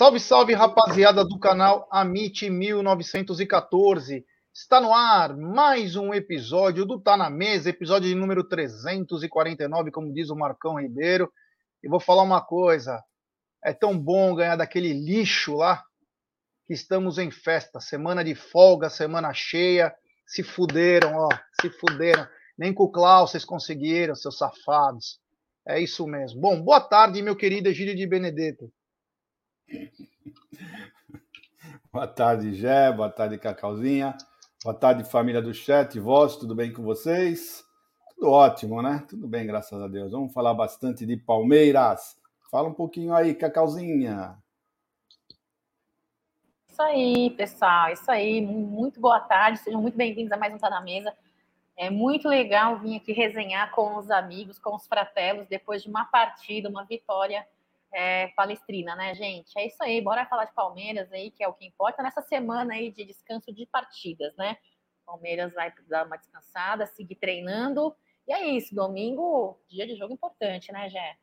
Salve, salve, rapaziada do canal Amit 1914. Está no ar mais um episódio do Tá na Mesa, episódio de número 349, como diz o Marcão Ribeiro. E vou falar uma coisa: é tão bom ganhar daquele lixo lá que estamos em festa, semana de folga, semana cheia. Se fuderam, ó, se fuderam. Nem com o Klaus vocês conseguiram, seus safados. É isso mesmo. Bom, boa tarde, meu querido Egílio de Benedetto. Boa tarde, Gé. Boa tarde, Cacauzinha. Boa tarde, família do chat. Vós, tudo bem com vocês? Tudo ótimo, né? Tudo bem, graças a Deus. Vamos falar bastante de Palmeiras. Fala um pouquinho aí, Cacauzinha. Isso aí, pessoal. Isso aí. Muito boa tarde. Sejam muito bem-vindos a mais um Tá na Mesa. É muito legal vir aqui resenhar com os amigos, com os fratelos, depois de uma partida, uma vitória é, palestrina, né, gente? É isso aí, bora falar de Palmeiras aí, que é o que importa nessa semana aí de descanso de partidas, né? Palmeiras vai dar uma descansada, seguir treinando. E é isso, domingo, dia de jogo importante, né, Gé?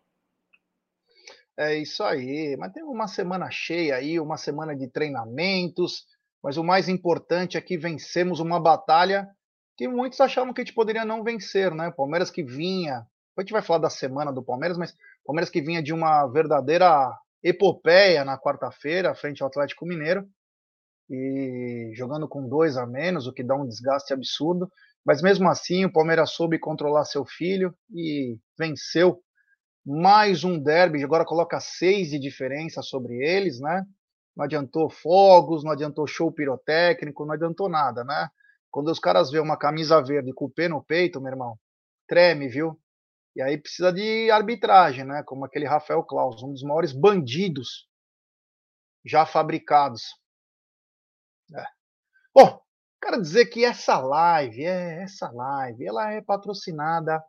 É isso aí, mas tem uma semana cheia aí, uma semana de treinamentos, mas o mais importante é que vencemos uma batalha que muitos achavam que a gente poderia não vencer, né? Palmeiras que vinha, a gente vai falar da semana do Palmeiras, mas Palmeiras que vinha de uma verdadeira epopeia na quarta-feira, frente ao Atlético Mineiro, e jogando com dois a menos, o que dá um desgaste absurdo. Mas mesmo assim, o Palmeiras soube controlar seu filho e venceu mais um derby. Agora coloca seis de diferença sobre eles, né? Não adiantou fogos, não adiantou show pirotécnico, não adiantou nada, né? Quando os caras vêem uma camisa verde com o P no peito, meu irmão, treme, viu? E aí precisa de arbitragem, né? Como aquele Rafael Claus, um dos maiores bandidos já fabricados. É. Bom, quero dizer que essa live, é essa live, ela é patrocinada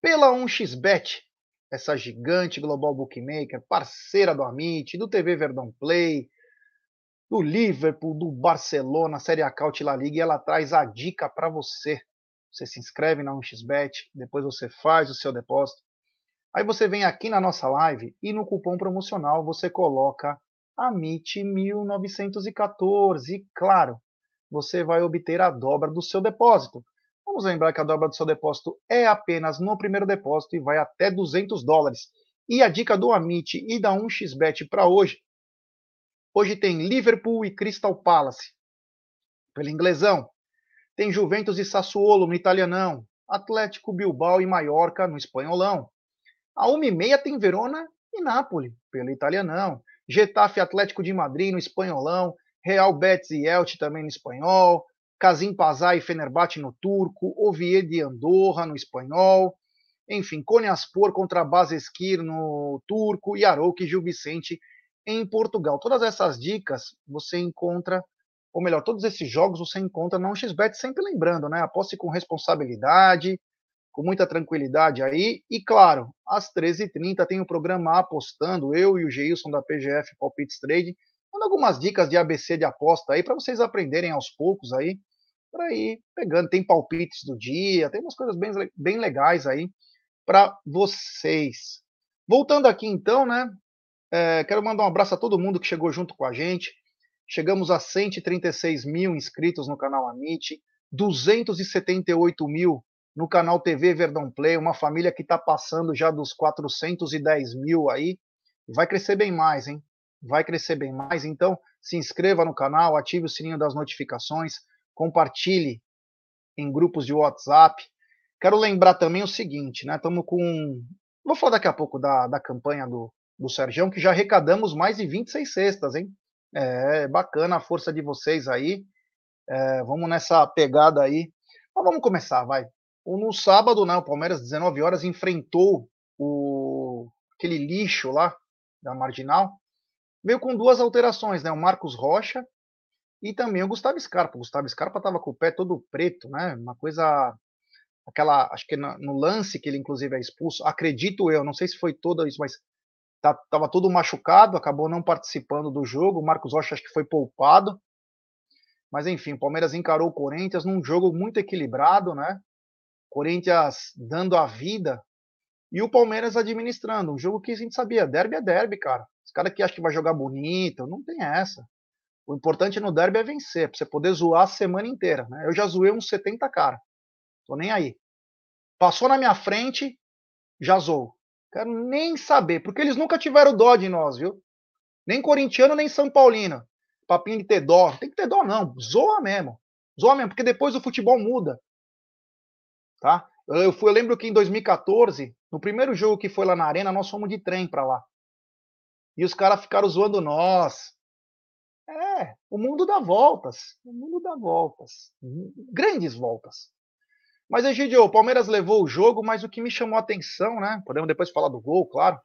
pela 1xBet, essa gigante global bookmaker, parceira do Amit, do TV Verdão Play, do Liverpool, do Barcelona, Série A Caut La Liga, e ela traz a dica para você você se inscreve na 1xBet, depois você faz o seu depósito. Aí você vem aqui na nossa live e no cupom promocional você coloca AMIT1914 e claro, você vai obter a dobra do seu depósito. Vamos lembrar que a dobra do seu depósito é apenas no primeiro depósito e vai até 200 dólares. E a dica do Amit e da 1xBet para hoje. Hoje tem Liverpool e Crystal Palace. Pelo inglesão, tem Juventus e Sassuolo no italianão. Atlético Bilbao e Maiorca no espanholão. A 1h30 tem Verona e Nápoles, pelo italianão. Getafe Atlético de Madrid no espanholão. Real Betis e Elche também no espanhol. Kazim Pazar e Fenerbahçe no turco. Oviedo e Andorra no espanhol. Enfim, Konyaspor contra Baseskir no turco. E Arouca e Gil Vicente em Portugal. Todas essas dicas você encontra ou melhor, todos esses jogos você encontra na 1xBet, sempre lembrando, né? Aposte com responsabilidade, com muita tranquilidade aí. E claro, às 13h30 tem o programa Apostando, eu e o Geilson da PGF Palpites Trade, dando algumas dicas de ABC de aposta aí para vocês aprenderem aos poucos aí, para ir pegando. Tem palpites do dia, tem umas coisas bem, bem legais aí para vocês. Voltando aqui então, né? É, quero mandar um abraço a todo mundo que chegou junto com a gente. Chegamos a 136 mil inscritos no canal Amit, 278 mil no canal TV Verdão Play, uma família que está passando já dos 410 mil aí. Vai crescer bem mais, hein? Vai crescer bem mais. Então, se inscreva no canal, ative o sininho das notificações, compartilhe em grupos de WhatsApp. Quero lembrar também o seguinte, né? Estamos com. Vou falar daqui a pouco da, da campanha do, do Sergião, que já arrecadamos mais de 26 cestas, hein? É bacana a força de vocês aí. É, vamos nessa pegada aí. Mas vamos começar, vai. No sábado, né, o Palmeiras, 19 horas, enfrentou o, aquele lixo lá da Marginal. Veio com duas alterações, né? O Marcos Rocha e também o Gustavo Scarpa. O Gustavo Scarpa estava com o pé todo preto, né? Uma coisa. Aquela. Acho que no lance que ele, inclusive, é expulso. Acredito eu, não sei se foi todo isso, mas estava tá, todo machucado, acabou não participando do jogo. O Marcos Rocha acho que foi poupado. Mas enfim, o Palmeiras encarou o Corinthians num jogo muito equilibrado, né? Corinthians dando a vida e o Palmeiras administrando. Um jogo que a gente sabia, derby é derby, cara. Os caras que acham que vai jogar bonito, não tem essa. O importante no derby é vencer, pra você poder zoar a semana inteira. Né? Eu já zoei uns 70 cara. Tô nem aí. Passou na minha frente, já zoou. Quero nem saber, porque eles nunca tiveram dó de nós, viu? Nem corintiano, nem São Paulino. Papinho de ter dó. Tem que ter dó, não. Zoa mesmo. Zoa mesmo, porque depois o futebol muda. Tá? Eu, fui, eu lembro que em 2014, no primeiro jogo que foi lá na Arena, nós fomos de trem para lá. E os caras ficaram zoando nós. É, o mundo dá voltas. O mundo dá voltas. Grandes voltas. Mas, Egidio, o Palmeiras levou o jogo, mas o que me chamou a atenção, né? Podemos depois falar do gol, claro.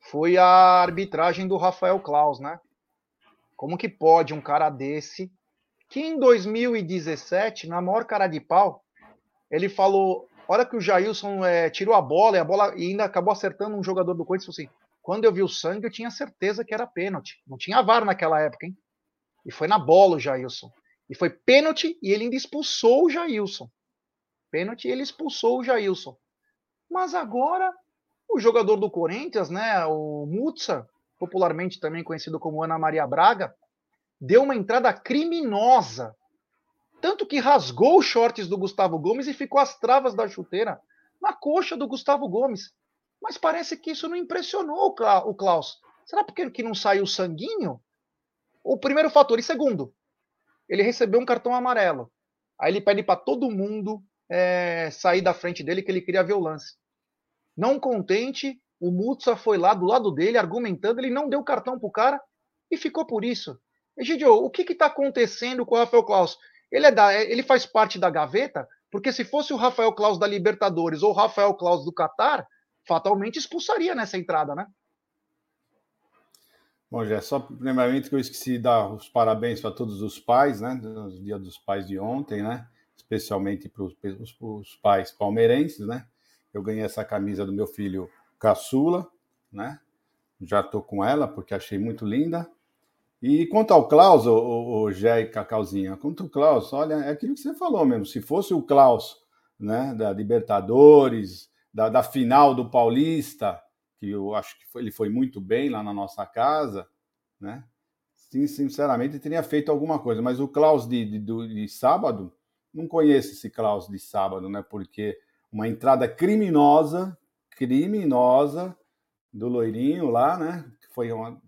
Foi a arbitragem do Rafael Klaus, né? Como que pode um cara desse, que em 2017, na maior cara de pau, ele falou: hora que o Jailson é, tirou a bola e a bola e ainda acabou acertando um jogador do Corinthians, assim, quando eu vi o sangue, eu tinha certeza que era pênalti. Não tinha VAR naquela época, hein? E foi na bola o Jailson. E foi pênalti e ele ainda expulsou o Jailson. Pênalti ele expulsou o Jailson. Mas agora, o jogador do Corinthians, né, o Mutsa, popularmente também conhecido como Ana Maria Braga, deu uma entrada criminosa tanto que rasgou os shorts do Gustavo Gomes e ficou as travas da chuteira na coxa do Gustavo Gomes. Mas parece que isso não impressionou o Klaus. Será porque que não saiu sanguinho? O primeiro fator. E segundo, ele recebeu um cartão amarelo. Aí ele pede para todo mundo é, sair da frente dele que ele queria ver o lance. Não contente, o Mutsa foi lá do lado dele argumentando, ele não deu cartão pro cara e ficou por isso. Egidio, o que está acontecendo com o Rafael Klaus? Ele, é da, ele faz parte da gaveta, porque se fosse o Rafael Claus da Libertadores ou o Rafael Claus do Catar, fatalmente expulsaria nessa entrada, né? Bom, já só primeiramente que eu esqueci de dar os parabéns para todos os pais, né? No dia dos pais de ontem, né? Especialmente para os pais palmeirenses, né? Eu ganhei essa camisa do meu filho caçula, né? Já estou com ela porque achei muito linda. E quanto ao Klaus, o, o, o Gé e Cacauzinha, quanto ao Klaus, olha, é aquilo que você falou mesmo. Se fosse o Klaus né, da Libertadores, da, da final do Paulista, que eu acho que foi, ele foi muito bem lá na nossa casa, né? Sim, sinceramente, teria feito alguma coisa. Mas o Klaus de, de, de sábado, não conheço esse Klaus de sábado, né? Porque uma entrada criminosa, criminosa do loirinho lá, né? Foi uma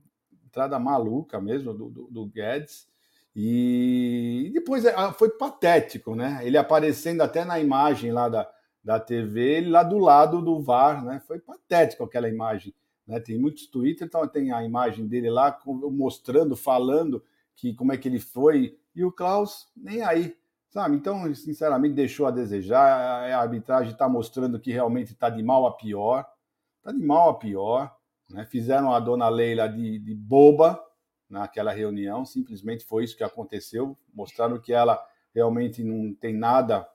entrada maluca mesmo do, do, do Guedes. E depois é, foi patético, né? Ele aparecendo até na imagem lá da, da TV, ele lá do lado do VAR, né? Foi patético aquela imagem. Né? Tem muitos Twitter, então tem a imagem dele lá mostrando, falando que como é que ele foi, e o Klaus nem aí, sabe? Então, sinceramente, deixou a desejar. A arbitragem está mostrando que realmente está de mal a pior, está de mal a pior. Né? Fizeram a dona Leila de, de boba naquela reunião, simplesmente foi isso que aconteceu. Mostraram que ela realmente não tem nada.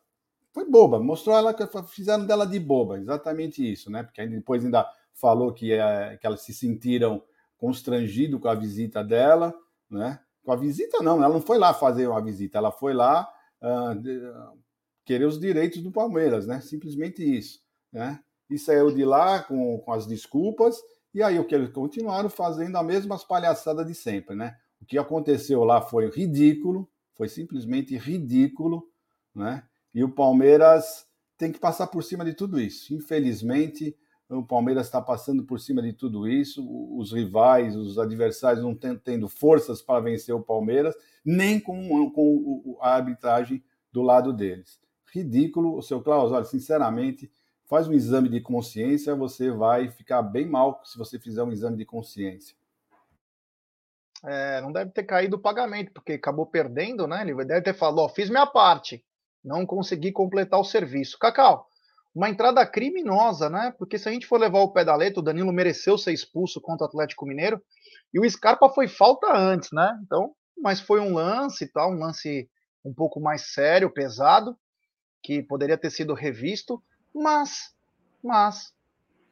Foi boba, mostrou ela que fizeram dela de boba, exatamente isso, né? Porque depois ainda falou que, é, que elas se sentiram constrangido com a visita dela, né? Com a visita não, ela não foi lá fazer uma visita, ela foi lá uh, querer os direitos do Palmeiras, né? Simplesmente isso, né? E saiu de lá com, com as desculpas e aí o que eles continuaram fazendo a mesma palhaçada de sempre, né? O que aconteceu lá foi ridículo, foi simplesmente ridículo, né? E o Palmeiras tem que passar por cima de tudo isso. Infelizmente, o Palmeiras está passando por cima de tudo isso. Os rivais, os adversários não tendo forças para vencer o Palmeiras, nem com, com a arbitragem do lado deles. Ridículo, o seu Klaus, olha, sinceramente, faz um exame de consciência, você vai ficar bem mal se você fizer um exame de consciência. É, não deve ter caído o pagamento, porque acabou perdendo, né? Ele deve ter falado, ó, fiz minha parte, não consegui completar o serviço. Cacau, uma entrada criminosa, né? Porque se a gente for levar o pé da letra, o Danilo mereceu ser expulso contra o Atlético Mineiro, e o Scarpa foi falta antes, né? Então, mas foi um lance tal, um lance um pouco mais sério, pesado, que poderia ter sido revisto. Mas, mas,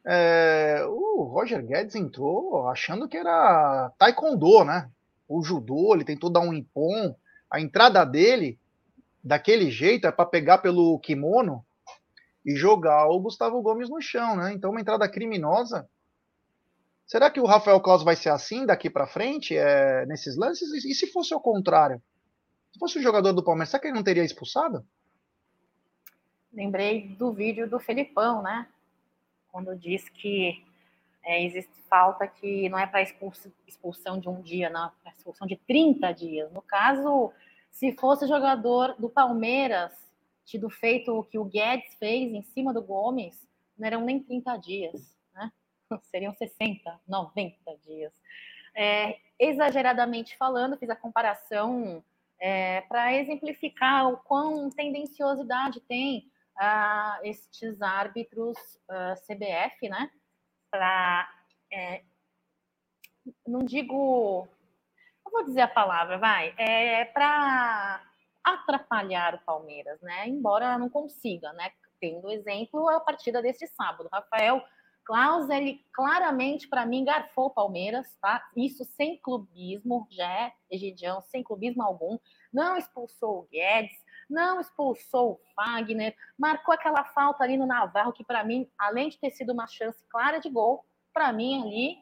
é, o Roger Guedes entrou achando que era taekwondo, né? O judô, ele tentou dar um impom. A entrada dele, daquele jeito, é para pegar pelo kimono. E jogar o Gustavo Gomes no chão, né? Então, uma entrada criminosa. Será que o Rafael Claus vai ser assim daqui para frente, é, nesses lances? E se fosse o contrário? Se fosse o jogador do Palmeiras, será que ele não teria expulsado? Lembrei do vídeo do Felipão, né? Quando diz que é, existe falta que não é para expulsão de um dia, não, é para expulsão de 30 dias. No caso, se fosse jogador do Palmeiras, tido feito o que o Guedes fez em cima do Gomes, não eram nem 30 dias, né? Seriam 60, 90 dias. É, exageradamente falando, fiz a comparação é, para exemplificar o quão tendenciosidade tem uh, estes árbitros ah, CBF, né? Para, é, não digo, não vou dizer a palavra, vai, é para atrapalhar o Palmeiras, né? Embora não consiga, né? Tendo exemplo a partida deste sábado, Rafael Klaus, ele claramente, para mim, garfou o Palmeiras, tá? Isso sem clubismo, já é Egidião, sem clubismo algum. Não expulsou o Guedes, não expulsou o Fagner, marcou aquela falta ali no Navarro, que para mim, além de ter sido uma chance clara de gol, para mim ali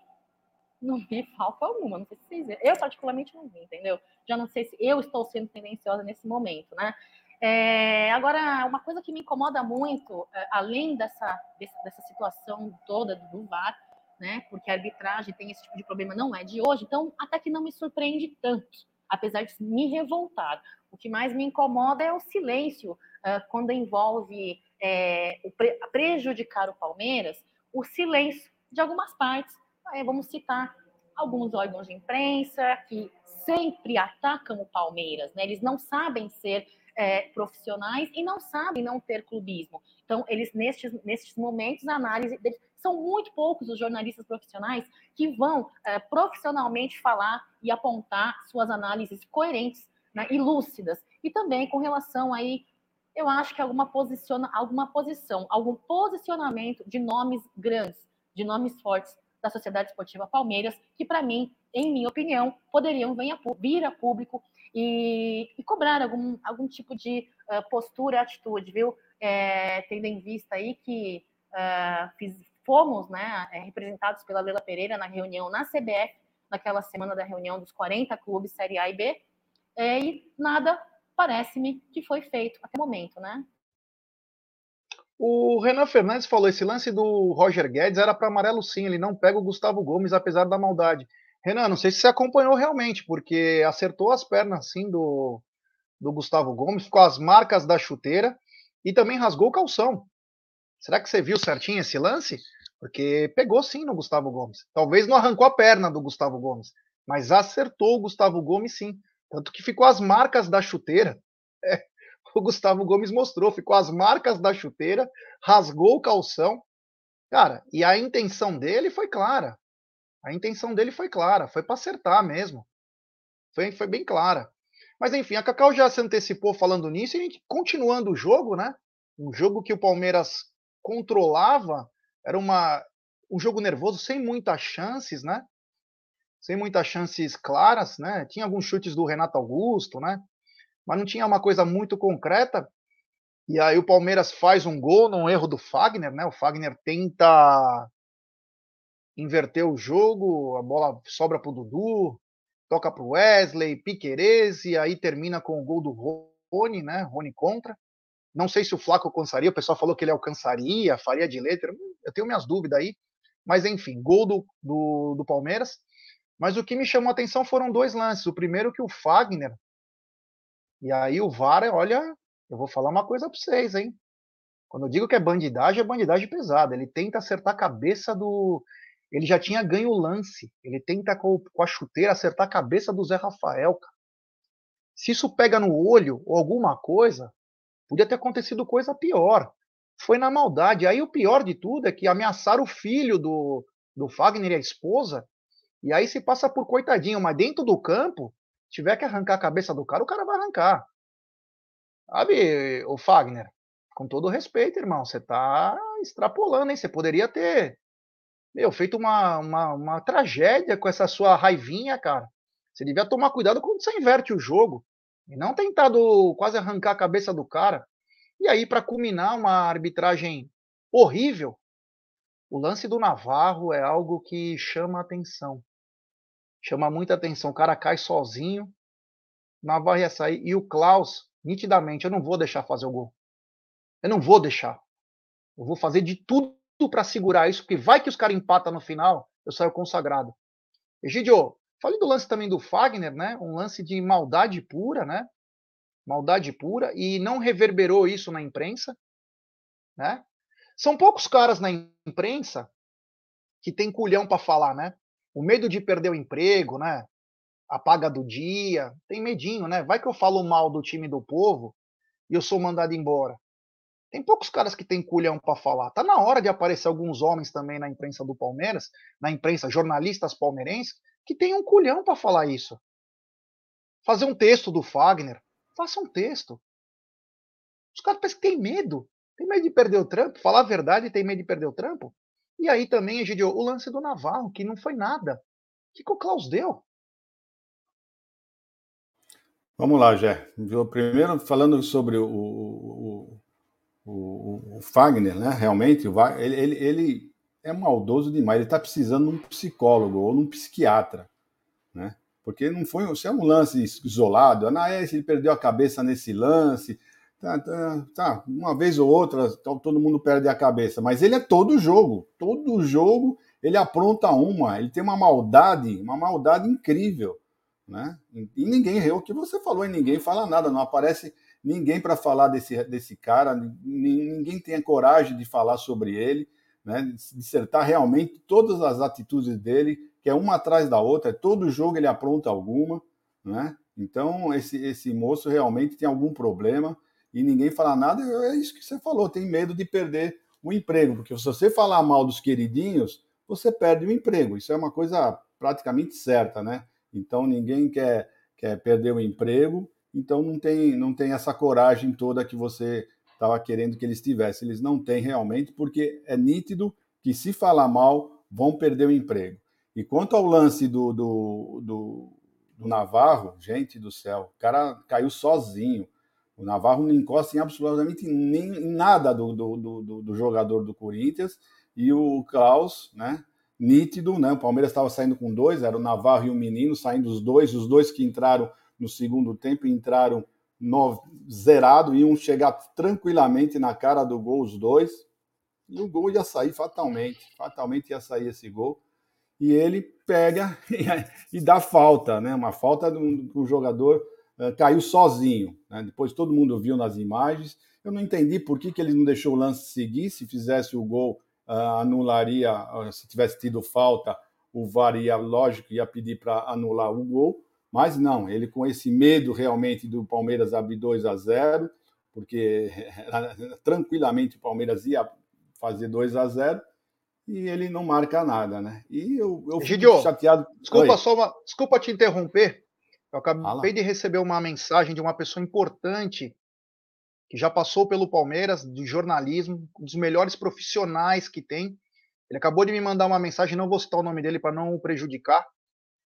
não vi falta alguma. Não sei se vocês. Eu, particularmente, não vi, entendeu? Já não sei se eu estou sendo tendenciosa nesse momento, né? É, agora, uma coisa que me incomoda muito, é, além dessa, dessa situação toda do VAR, né, porque a arbitragem tem esse tipo de problema, não é de hoje, então até que não me surpreende tanto, apesar de me revoltar. O que mais me incomoda é o silêncio uh, quando envolve é, o pre prejudicar o Palmeiras, o silêncio de algumas partes. É, vamos citar alguns órgãos de imprensa que sempre atacam o Palmeiras, né? Eles não sabem ser é, profissionais e não sabem não ter clubismo. Então, eles, nestes, nestes momentos, a análise deles, são muito poucos os jornalistas profissionais que vão é, profissionalmente falar e apontar suas análises coerentes né, e lúcidas. E também com relação aí, eu acho que alguma, posiciona, alguma posição, algum posicionamento de nomes grandes, de nomes fortes da Sociedade Esportiva Palmeiras, que para mim, em minha opinião, poderiam vir a público e, e cobrar algum, algum tipo de uh, postura, atitude, viu? É, tendo em vista aí que uh, fiz, fomos né, representados pela Leila Pereira na reunião na CBF, naquela semana da reunião dos 40 clubes Série A e B, é, e nada parece-me que foi feito até o momento, né? O Renan Fernandes falou: esse lance do Roger Guedes era para amarelo sim, ele não pega o Gustavo Gomes, apesar da maldade. Renan, não sei se você acompanhou realmente, porque acertou as pernas assim do, do Gustavo Gomes, com as marcas da chuteira e também rasgou o calção. Será que você viu certinho esse lance? Porque pegou sim no Gustavo Gomes. Talvez não arrancou a perna do Gustavo Gomes, mas acertou o Gustavo Gomes sim. Tanto que ficou as marcas da chuteira. É, o Gustavo Gomes mostrou, ficou as marcas da chuteira, rasgou o calção. Cara, e a intenção dele foi clara. A intenção dele foi clara, foi para acertar mesmo. Foi, foi bem clara. Mas enfim, a Cacau já se antecipou falando nisso e a gente, continuando o jogo, né? Um jogo que o Palmeiras controlava, era uma, um jogo nervoso, sem muitas chances, né? Sem muitas chances claras, né? Tinha alguns chutes do Renato Augusto, né? Mas não tinha uma coisa muito concreta. E aí o Palmeiras faz um gol num erro do Fagner, né? O Fagner tenta inverteu o jogo, a bola sobra para o Dudu, toca para o Wesley, Piquerez, e aí termina com o gol do Rony, né? Rony contra. Não sei se o Flaco alcançaria, o pessoal falou que ele alcançaria, faria de letra, eu tenho minhas dúvidas aí. Mas enfim, gol do, do, do Palmeiras. Mas o que me chamou a atenção foram dois lances. O primeiro que o Fagner, e aí o VAR, olha, eu vou falar uma coisa para vocês, hein? Quando eu digo que é bandidagem, é bandidagem pesada. Ele tenta acertar a cabeça do ele já tinha ganho o lance. Ele tenta com, com a chuteira acertar a cabeça do Zé Rafael. Cara. Se isso pega no olho ou alguma coisa, podia ter acontecido coisa pior. Foi na maldade. Aí o pior de tudo é que ameaçaram o filho do, do Fagner e a esposa. E aí se passa por coitadinho, mas dentro do campo, tiver que arrancar a cabeça do cara, o cara vai arrancar. Sabe, o Fagner, com todo respeito, irmão, você tá extrapolando, hein? Você poderia ter meu, feito uma, uma, uma tragédia com essa sua raivinha, cara. Você devia tomar cuidado quando você inverte o jogo. E não tentado quase arrancar a cabeça do cara. E aí, para culminar uma arbitragem horrível, o lance do Navarro é algo que chama atenção. Chama muita atenção. O cara cai sozinho, Navarro ia sair, e o Klaus, nitidamente, eu não vou deixar fazer o gol. Eu não vou deixar. Eu vou fazer de tudo para segurar isso, porque vai que os caras empatam no final, eu saio consagrado. Egidio, falei do lance também do Fagner, né? Um lance de maldade pura, né? Maldade pura, e não reverberou isso na imprensa, né? São poucos caras na imprensa que tem culhão para falar, né? O medo de perder o emprego, né? Apaga do dia, tem medinho, né? Vai que eu falo mal do time do povo e eu sou mandado embora. Tem poucos caras que têm culhão para falar. Tá na hora de aparecer alguns homens também na imprensa do Palmeiras, na imprensa, jornalistas palmeirenses, que tem um culhão para falar isso. Fazer um texto do Fagner. Faça um texto. Os caras parecem que têm medo. Tem medo de perder o trampo. Falar a verdade, tem medo de perder o trampo. E aí também, Egidio, o lance do Navarro, que não foi nada. O que, que o Klaus deu? Vamos lá, Jé. Primeiro, falando sobre o, o, o, o Fagner, né? Realmente, ele, ele, ele é maldoso demais. Ele está precisando de um psicólogo ou de um psiquiatra, né? Porque não foi, se é um lance isolado, Anaés, ele perdeu a cabeça nesse lance, tá, tá, tá, uma vez ou outra, todo mundo perde a cabeça, mas ele é todo jogo, todo jogo ele apronta uma, ele tem uma maldade, uma maldade incrível, né? E ninguém, o que você falou, e ninguém fala nada, não aparece ninguém para falar desse, desse cara, ninguém tem a coragem de falar sobre ele, né, dissertar realmente todas as atitudes dele, que é uma atrás da outra, todo jogo ele apronta alguma, né? Então esse, esse moço realmente tem algum problema e ninguém fala nada, é isso que você falou, tem medo de perder o emprego, porque se você falar mal dos queridinhos, você perde o emprego, isso é uma coisa praticamente certa, né? Então ninguém quer, quer perder o emprego, então não tem, não tem essa coragem toda que você estava querendo que eles tivessem. Eles não têm realmente, porque é nítido que se falar mal, vão perder o emprego. E quanto ao lance do, do, do, do Navarro, gente do céu, o cara caiu sozinho. O Navarro não encosta em absolutamente nem, em nada do, do, do, do, jogador do Corinthians. E o Klaus, né? Nítido, né? O Palmeiras estava saindo com dois, era o Navarro e o Menino, saindo os dois, os dois que entraram no segundo tempo entraram no, zerado, iam chegar tranquilamente na cara do gol os dois, e o gol ia sair fatalmente, fatalmente ia sair esse gol, e ele pega e, dá falta, né? uma falta do, o jogador caiu sozinho, né? depois todo mundo viu nas imagens, eu não entendi por que, que ele não deixou o lance seguir, se fizesse o gol, uh, anularia, uh, se tivesse tido falta, o VAR ia, lógico, ia pedir para anular o gol, mas não, ele com esse medo realmente do Palmeiras abrir 2 a 0, porque tranquilamente o Palmeiras ia fazer 2 a 0 e ele não marca nada, né? E eu, eu fico chateado. Desculpa Oi. só uma, desculpa te interromper. Eu acabei Fala. de receber uma mensagem de uma pessoa importante que já passou pelo Palmeiras, de jornalismo, um dos melhores profissionais que tem. Ele acabou de me mandar uma mensagem, não vou citar o nome dele para não o prejudicar.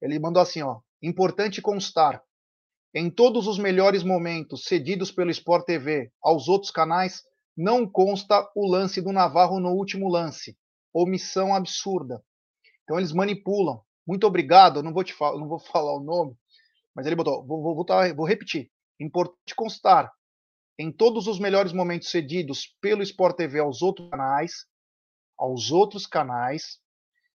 Ele mandou assim, ó: Importante constar: em todos os melhores momentos cedidos pelo Sport TV aos outros canais, não consta o lance do Navarro no último lance. Omissão absurda. Então eles manipulam. Muito obrigado. Não vou te falar, não vou falar o nome, mas ele botou. Vou, vou, vou, vou repetir. Importante constar: em todos os melhores momentos cedidos pelo Sport TV aos outros canais, aos outros canais,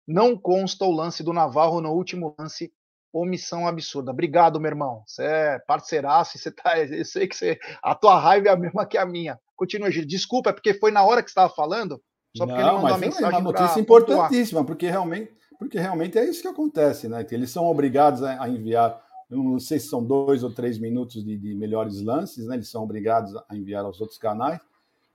não consta o lance do Navarro no último lance omissão absurda. Obrigado, meu irmão. Você é parceiraço, você tá. Eu sei que você. A tua raiva é a mesma que a minha. Continua, Gil. Desculpa, é porque foi na hora que você estava falando. Só porque Não, ele mandou mas uma mensagem. É uma notícia importantíssima, porque realmente, porque realmente é isso que acontece, né? Que eles são obrigados a enviar. Não sei se são dois ou três minutos de, de melhores lances, né? Eles são obrigados a enviar aos outros canais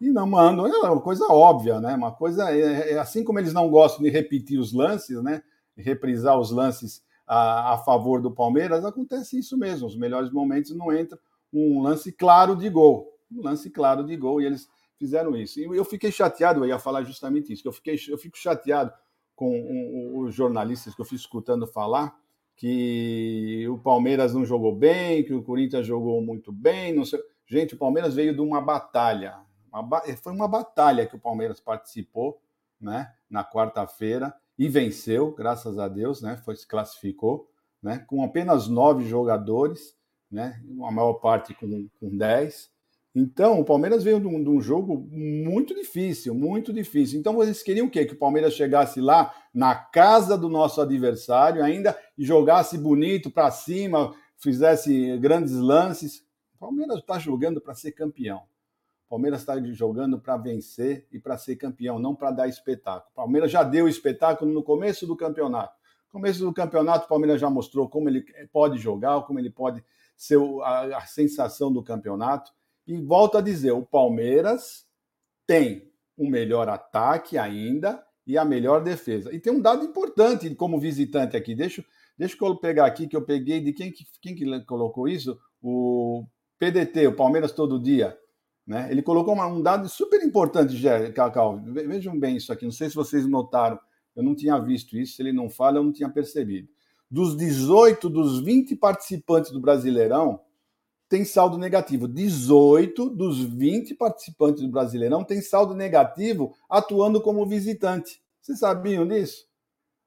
e não mandam. É uma coisa óbvia, né? Uma coisa é, é assim como eles não gostam de repetir os lances, né? Reprisar os lances a, a favor do Palmeiras, acontece isso mesmo. Os melhores momentos não entra um lance claro de gol. Um lance claro de gol, e eles fizeram isso. E eu fiquei chateado, eu ia falar justamente isso, que eu, fiquei, eu fico chateado com os jornalistas que eu fui escutando falar que o Palmeiras não jogou bem, que o Corinthians jogou muito bem, não sei, Gente, o Palmeiras veio de uma batalha. Uma, foi uma batalha que o Palmeiras participou, né? Na quarta-feira e venceu, graças a Deus, né? Foi se classificou, né? Com apenas nove jogadores, né? A maior parte com, com dez. Então, o Palmeiras veio de um, de um, jogo muito difícil, muito difícil. Então, vocês queriam o quê? Que o Palmeiras chegasse lá na casa do nosso adversário ainda e jogasse bonito para cima, fizesse grandes lances. O Palmeiras está jogando para ser campeão. O Palmeiras está jogando para vencer e para ser campeão, não para dar espetáculo. O Palmeiras já deu espetáculo no começo do campeonato. No começo do campeonato, o Palmeiras já mostrou como ele pode jogar, como ele pode ser a, a sensação do campeonato. E volto a dizer, o Palmeiras tem o melhor ataque ainda e a melhor defesa. E tem um dado importante como visitante aqui. Deixa, deixa eu pegar aqui, que eu peguei de quem, quem que colocou isso? O PDT, o Palmeiras Todo Dia. Né? Ele colocou uma, um dado super importante, Cacau. Vejam bem isso aqui. Não sei se vocês notaram. Eu não tinha visto isso. Se ele não fala, eu não tinha percebido. Dos 18 dos 20 participantes do Brasileirão, tem saldo negativo. 18 dos 20 participantes do Brasileirão tem saldo negativo atuando como visitante. Vocês sabiam disso?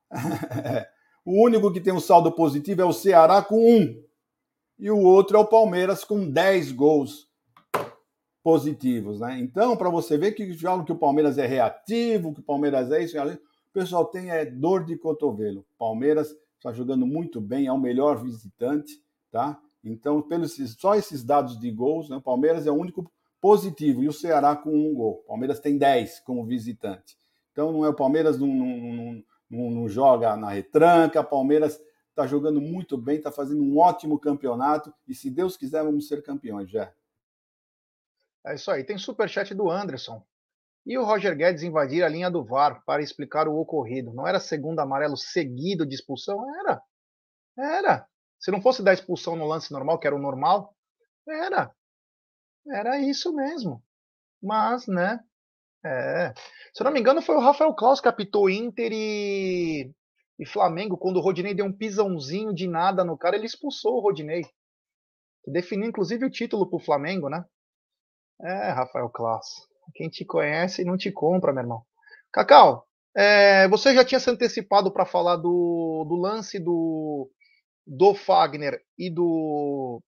o único que tem um saldo positivo é o Ceará com um. E o outro é o Palmeiras com 10 gols positivos. Né? Então, para você ver que falam que o Palmeiras é reativo, que o Palmeiras é isso, o pessoal tem é dor de cotovelo. Palmeiras está jogando muito bem, é o melhor visitante, tá? Então, pelos, só esses dados de gols, né, o Palmeiras é o único positivo e o Ceará com um gol. O Palmeiras tem 10 como visitante. Então, não é o Palmeiras não, não, não, não joga na retranca, o Palmeiras está jogando muito bem, está fazendo um ótimo campeonato e, se Deus quiser, vamos ser campeões, já. É isso aí. Tem superchat do Anderson. E o Roger Guedes invadir a linha do VAR para explicar o ocorrido. Não era segundo amarelo seguido de expulsão? Era. Era. Se não fosse dar expulsão no lance normal, que era o normal, era. Era isso mesmo. Mas, né? É. Se eu não me engano, foi o Rafael Claus que apitou Inter e, e Flamengo. Quando o Rodinei deu um pisãozinho de nada no cara, ele expulsou o Rodinei. Definiu, inclusive, o título pro Flamengo, né? É, Rafael Claus. Quem te conhece não te compra, meu irmão. Cacau, é, você já tinha se antecipado para falar do, do lance do, do Fagner e do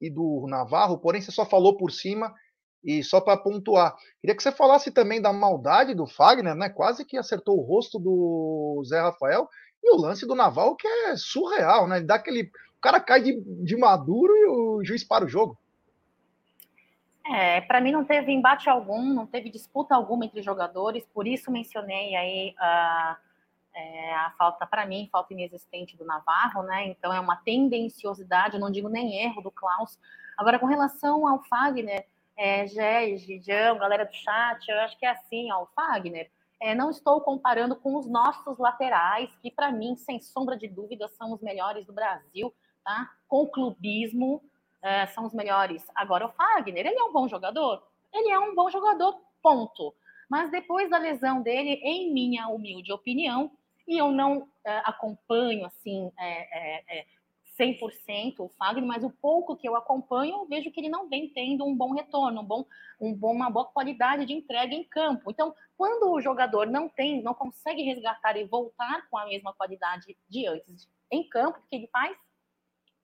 e do Navarro, porém você só falou por cima e só para pontuar. Queria que você falasse também da maldade do Fagner, né? Quase que acertou o rosto do Zé Rafael e o lance do Navarro que é surreal, né? Dá aquele o cara cai de, de maduro e o juiz para o jogo. É, para mim não teve embate algum, não teve disputa alguma entre jogadores, por isso mencionei aí a uh é, a falta, para mim, falta inexistente do Navarro, né? Então é uma tendenciosidade, eu não digo nem erro do Klaus. Agora, com relação ao Fagner, é, Gé, Gidião, galera do chat, eu acho que é assim, ó, o Fagner. É, não estou comparando com os nossos laterais, que para mim, sem sombra de dúvida, são os melhores do Brasil, tá? Com clubismo, é, são os melhores. Agora, o Fagner, ele é um bom jogador? Ele é um bom jogador, ponto. Mas depois da lesão dele, em minha humilde opinião, e eu não é, acompanho assim é, é, 100% o Fagner, mas o pouco que eu acompanho, eu vejo que ele não vem tendo um bom retorno, um bom, um bom, uma boa qualidade de entrega em campo. Então, quando o jogador não tem, não consegue resgatar e voltar com a mesma qualidade de antes em campo, o que ele faz?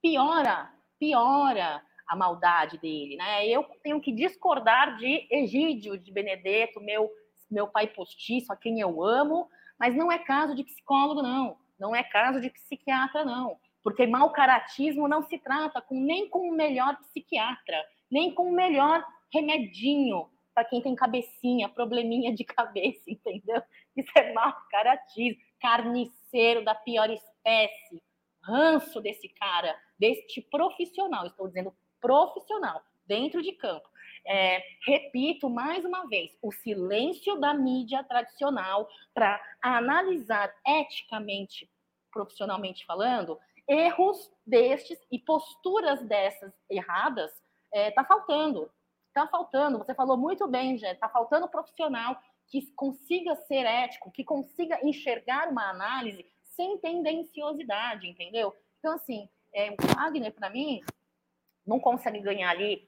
Piora, piora a maldade dele, né? Eu tenho que discordar de Egídio de Benedetto, meu meu pai postiço, a quem eu amo, mas não é caso de psicólogo, não. Não é caso de psiquiatra, não. Porque mau caratismo não se trata com, nem com o melhor psiquiatra, nem com o melhor remedinho para quem tem cabecinha, probleminha de cabeça, entendeu? Isso é mau caratismo, carniceiro da pior espécie, ranço desse cara, deste profissional, estou dizendo profissional, dentro de campo. É, repito mais uma vez, o silêncio da mídia tradicional para analisar eticamente, profissionalmente falando, erros destes e posturas dessas erradas está é, tá faltando. Está faltando. Você falou muito bem, Jé. Está faltando profissional que consiga ser ético, que consiga enxergar uma análise sem tendenciosidade, entendeu? Então, assim, é, o Wagner, para mim, não consegue ganhar ali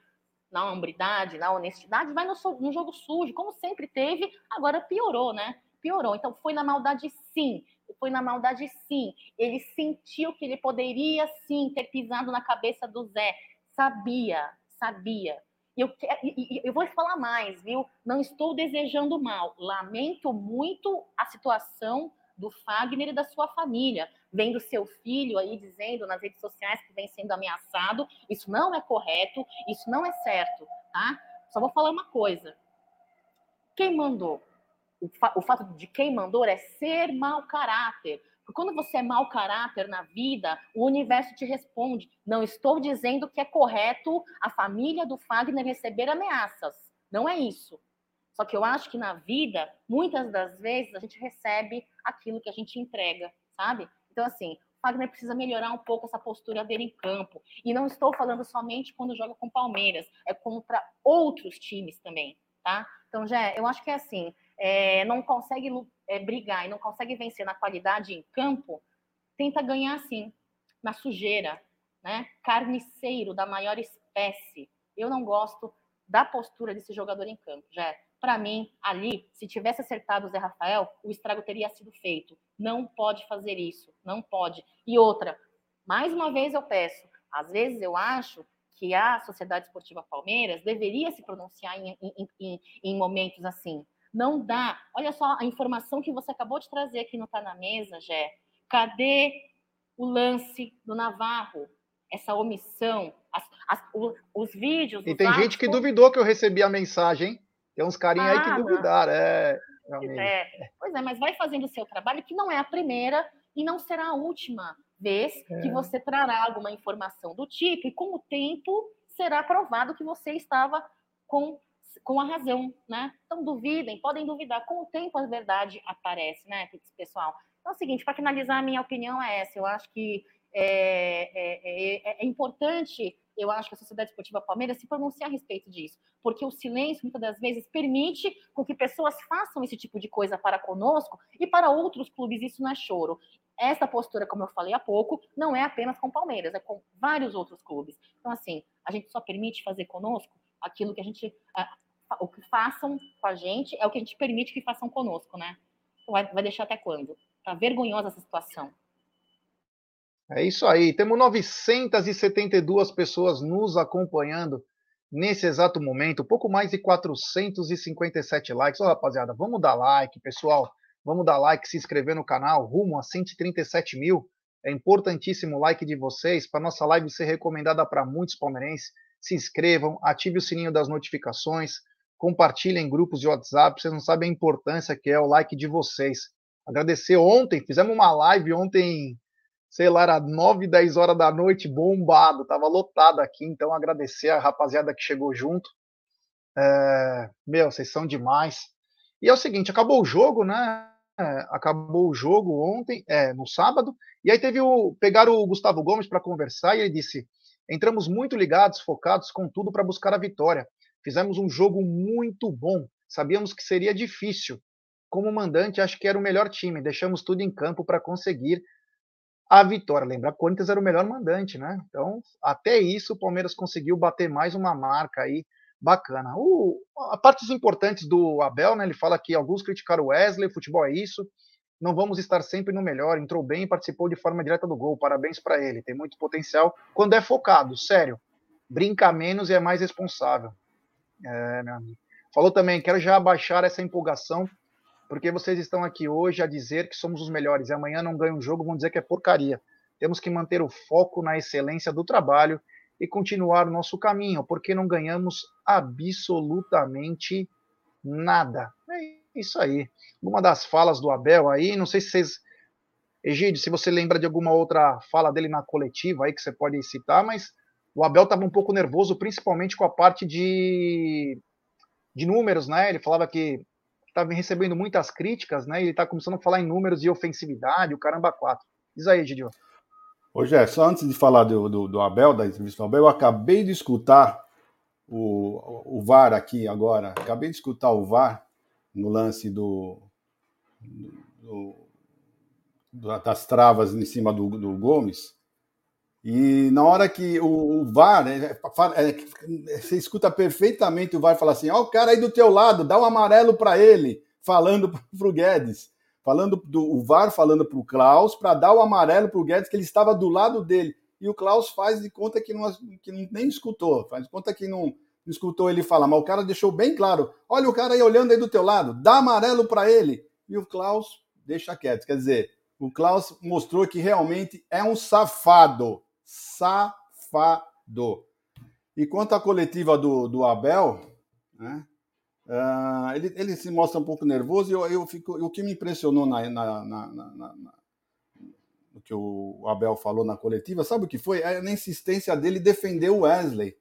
na hombridade, na honestidade, vai no, no jogo sujo, como sempre teve, agora piorou, né? Piorou. Então foi na maldade sim, foi na maldade sim. Ele sentiu que ele poderia sim ter pisado na cabeça do Zé. Sabia, sabia. Eu, eu vou falar mais, viu? Não estou desejando mal. Lamento muito a situação do Fagner e da sua família, vendo seu filho aí dizendo nas redes sociais que vem sendo ameaçado. Isso não é correto, isso não é certo, tá? Só vou falar uma coisa. Quem mandou? O, fa o fato de quem mandou é ser mau caráter. Porque quando você é mau caráter na vida, o universo te responde. Não estou dizendo que é correto a família do Fagner receber ameaças. Não é isso. Só que eu acho que na vida, muitas das vezes, a gente recebe aquilo que a gente entrega, sabe? Então, assim, o Fagner precisa melhorar um pouco essa postura dele em campo. E não estou falando somente quando joga com Palmeiras, é contra outros times também, tá? Então, já eu acho que é assim, é, não consegue é, brigar e não consegue vencer na qualidade em campo, tenta ganhar assim, na sujeira, né? Carniceiro da maior espécie. Eu não gosto da postura desse jogador em campo, já para mim, ali, se tivesse acertado o Zé Rafael, o estrago teria sido feito. Não pode fazer isso, não pode. E outra, mais uma vez eu peço, às vezes eu acho que a Sociedade Esportiva Palmeiras deveria se pronunciar em, em, em, em momentos assim. Não dá. Olha só a informação que você acabou de trazer aqui no Tá na Mesa, Jé. Cadê o lance do Navarro? Essa omissão, as, as, os, os vídeos. E tem gente que duvidou que eu recebi a mensagem, hein? Tem uns carinhos ah, aí que ah, duvidaram, é, é. Pois é, mas vai fazendo o seu trabalho, que não é a primeira e não será a última vez é. que você trará alguma informação do tipo, e com o tempo será provado que você estava com, com a razão, né? Então duvidem, podem duvidar, com o tempo a verdade aparece, né, pessoal? Então é o seguinte, para finalizar, a minha opinião é essa, eu acho que é, é, é, é importante eu acho que a Sociedade Esportiva Palmeiras se pronunciar a respeito disso, porque o silêncio, muitas das vezes, permite com que pessoas façam esse tipo de coisa para conosco e para outros clubes, isso não é choro. Essa postura, como eu falei há pouco, não é apenas com Palmeiras, é com vários outros clubes. Então, assim, a gente só permite fazer conosco aquilo que a gente. o que façam com a gente é o que a gente permite que façam conosco, né? Vai, vai deixar até quando? Tá vergonhosa essa situação. É isso aí. Temos 972 pessoas nos acompanhando nesse exato momento. Pouco mais de 457 likes. Ô, rapaziada, vamos dar like, pessoal. Vamos dar like, se inscrever no canal. Rumo a 137 mil. É importantíssimo o like de vocês para nossa live ser recomendada para muitos palmeirenses. Se inscrevam, ative o sininho das notificações, compartilhem em grupos de WhatsApp. Vocês não sabem a importância que é o like de vocês. Agradecer ontem, fizemos uma live ontem sei lá, era 9, 10 horas da noite, bombado, tava lotado aqui, então agradecer a rapaziada que chegou junto. É, meu, vocês são demais. E é o seguinte, acabou o jogo, né? É, acabou o jogo ontem, é, no sábado, e aí teve o. Pegaram o Gustavo Gomes para conversar e ele disse: entramos muito ligados, focados com tudo para buscar a vitória. Fizemos um jogo muito bom. Sabíamos que seria difícil. Como mandante, acho que era o melhor time. Deixamos tudo em campo para conseguir a vitória. Lembra, Corinthians era o melhor mandante, né? Então, até isso, o Palmeiras conseguiu bater mais uma marca aí bacana. O, a partes importantes do Abel, né? Ele fala que alguns criticaram o Wesley, futebol é isso. Não vamos estar sempre no melhor. Entrou bem participou de forma direta do gol. Parabéns para ele. Tem muito potencial quando é focado, sério. Brinca menos e é mais responsável. É, meu amigo. Falou também, quero já abaixar essa empolgação porque vocês estão aqui hoje a dizer que somos os melhores e amanhã não ganham um jogo, vão dizer que é porcaria. Temos que manter o foco na excelência do trabalho e continuar o nosso caminho, porque não ganhamos absolutamente nada. É isso aí. Uma das falas do Abel aí, não sei se vocês. Egídio, se você lembra de alguma outra fala dele na coletiva aí que você pode citar, mas o Abel estava um pouco nervoso, principalmente com a parte de, de números, né? Ele falava que está recebendo muitas críticas, né? Ele está começando a falar em números de ofensividade, o caramba quatro. Diz aí, Gidio. Ô, só antes de falar do, do, do, Abel, da entrevista do Abel, eu acabei de escutar o, o VAR aqui agora, acabei de escutar o VAR no lance do, do das travas em cima do, do Gomes. E na hora que o, o VAR, é, é, você escuta perfeitamente o VAR falar assim: ó, o cara aí do teu lado, dá um amarelo para ele, falando para o Guedes. Falando do o VAR falando para o Klaus para dar o amarelo para o Guedes, que ele estava do lado dele. E o Klaus faz de conta que, não, que não, nem escutou, faz de conta que não, não escutou ele falar, mas o cara deixou bem claro: olha o cara aí olhando aí do teu lado, dá amarelo para ele. E o Klaus deixa quieto. Quer dizer, o Klaus mostrou que realmente é um safado safado. E quanto à coletiva do, do Abel, né, uh, ele, ele se mostra um pouco nervoso e eu, eu fico, o que me impressionou na, na, na, na no que o Abel falou na coletiva, sabe o que foi? É a insistência dele defender o Wesley.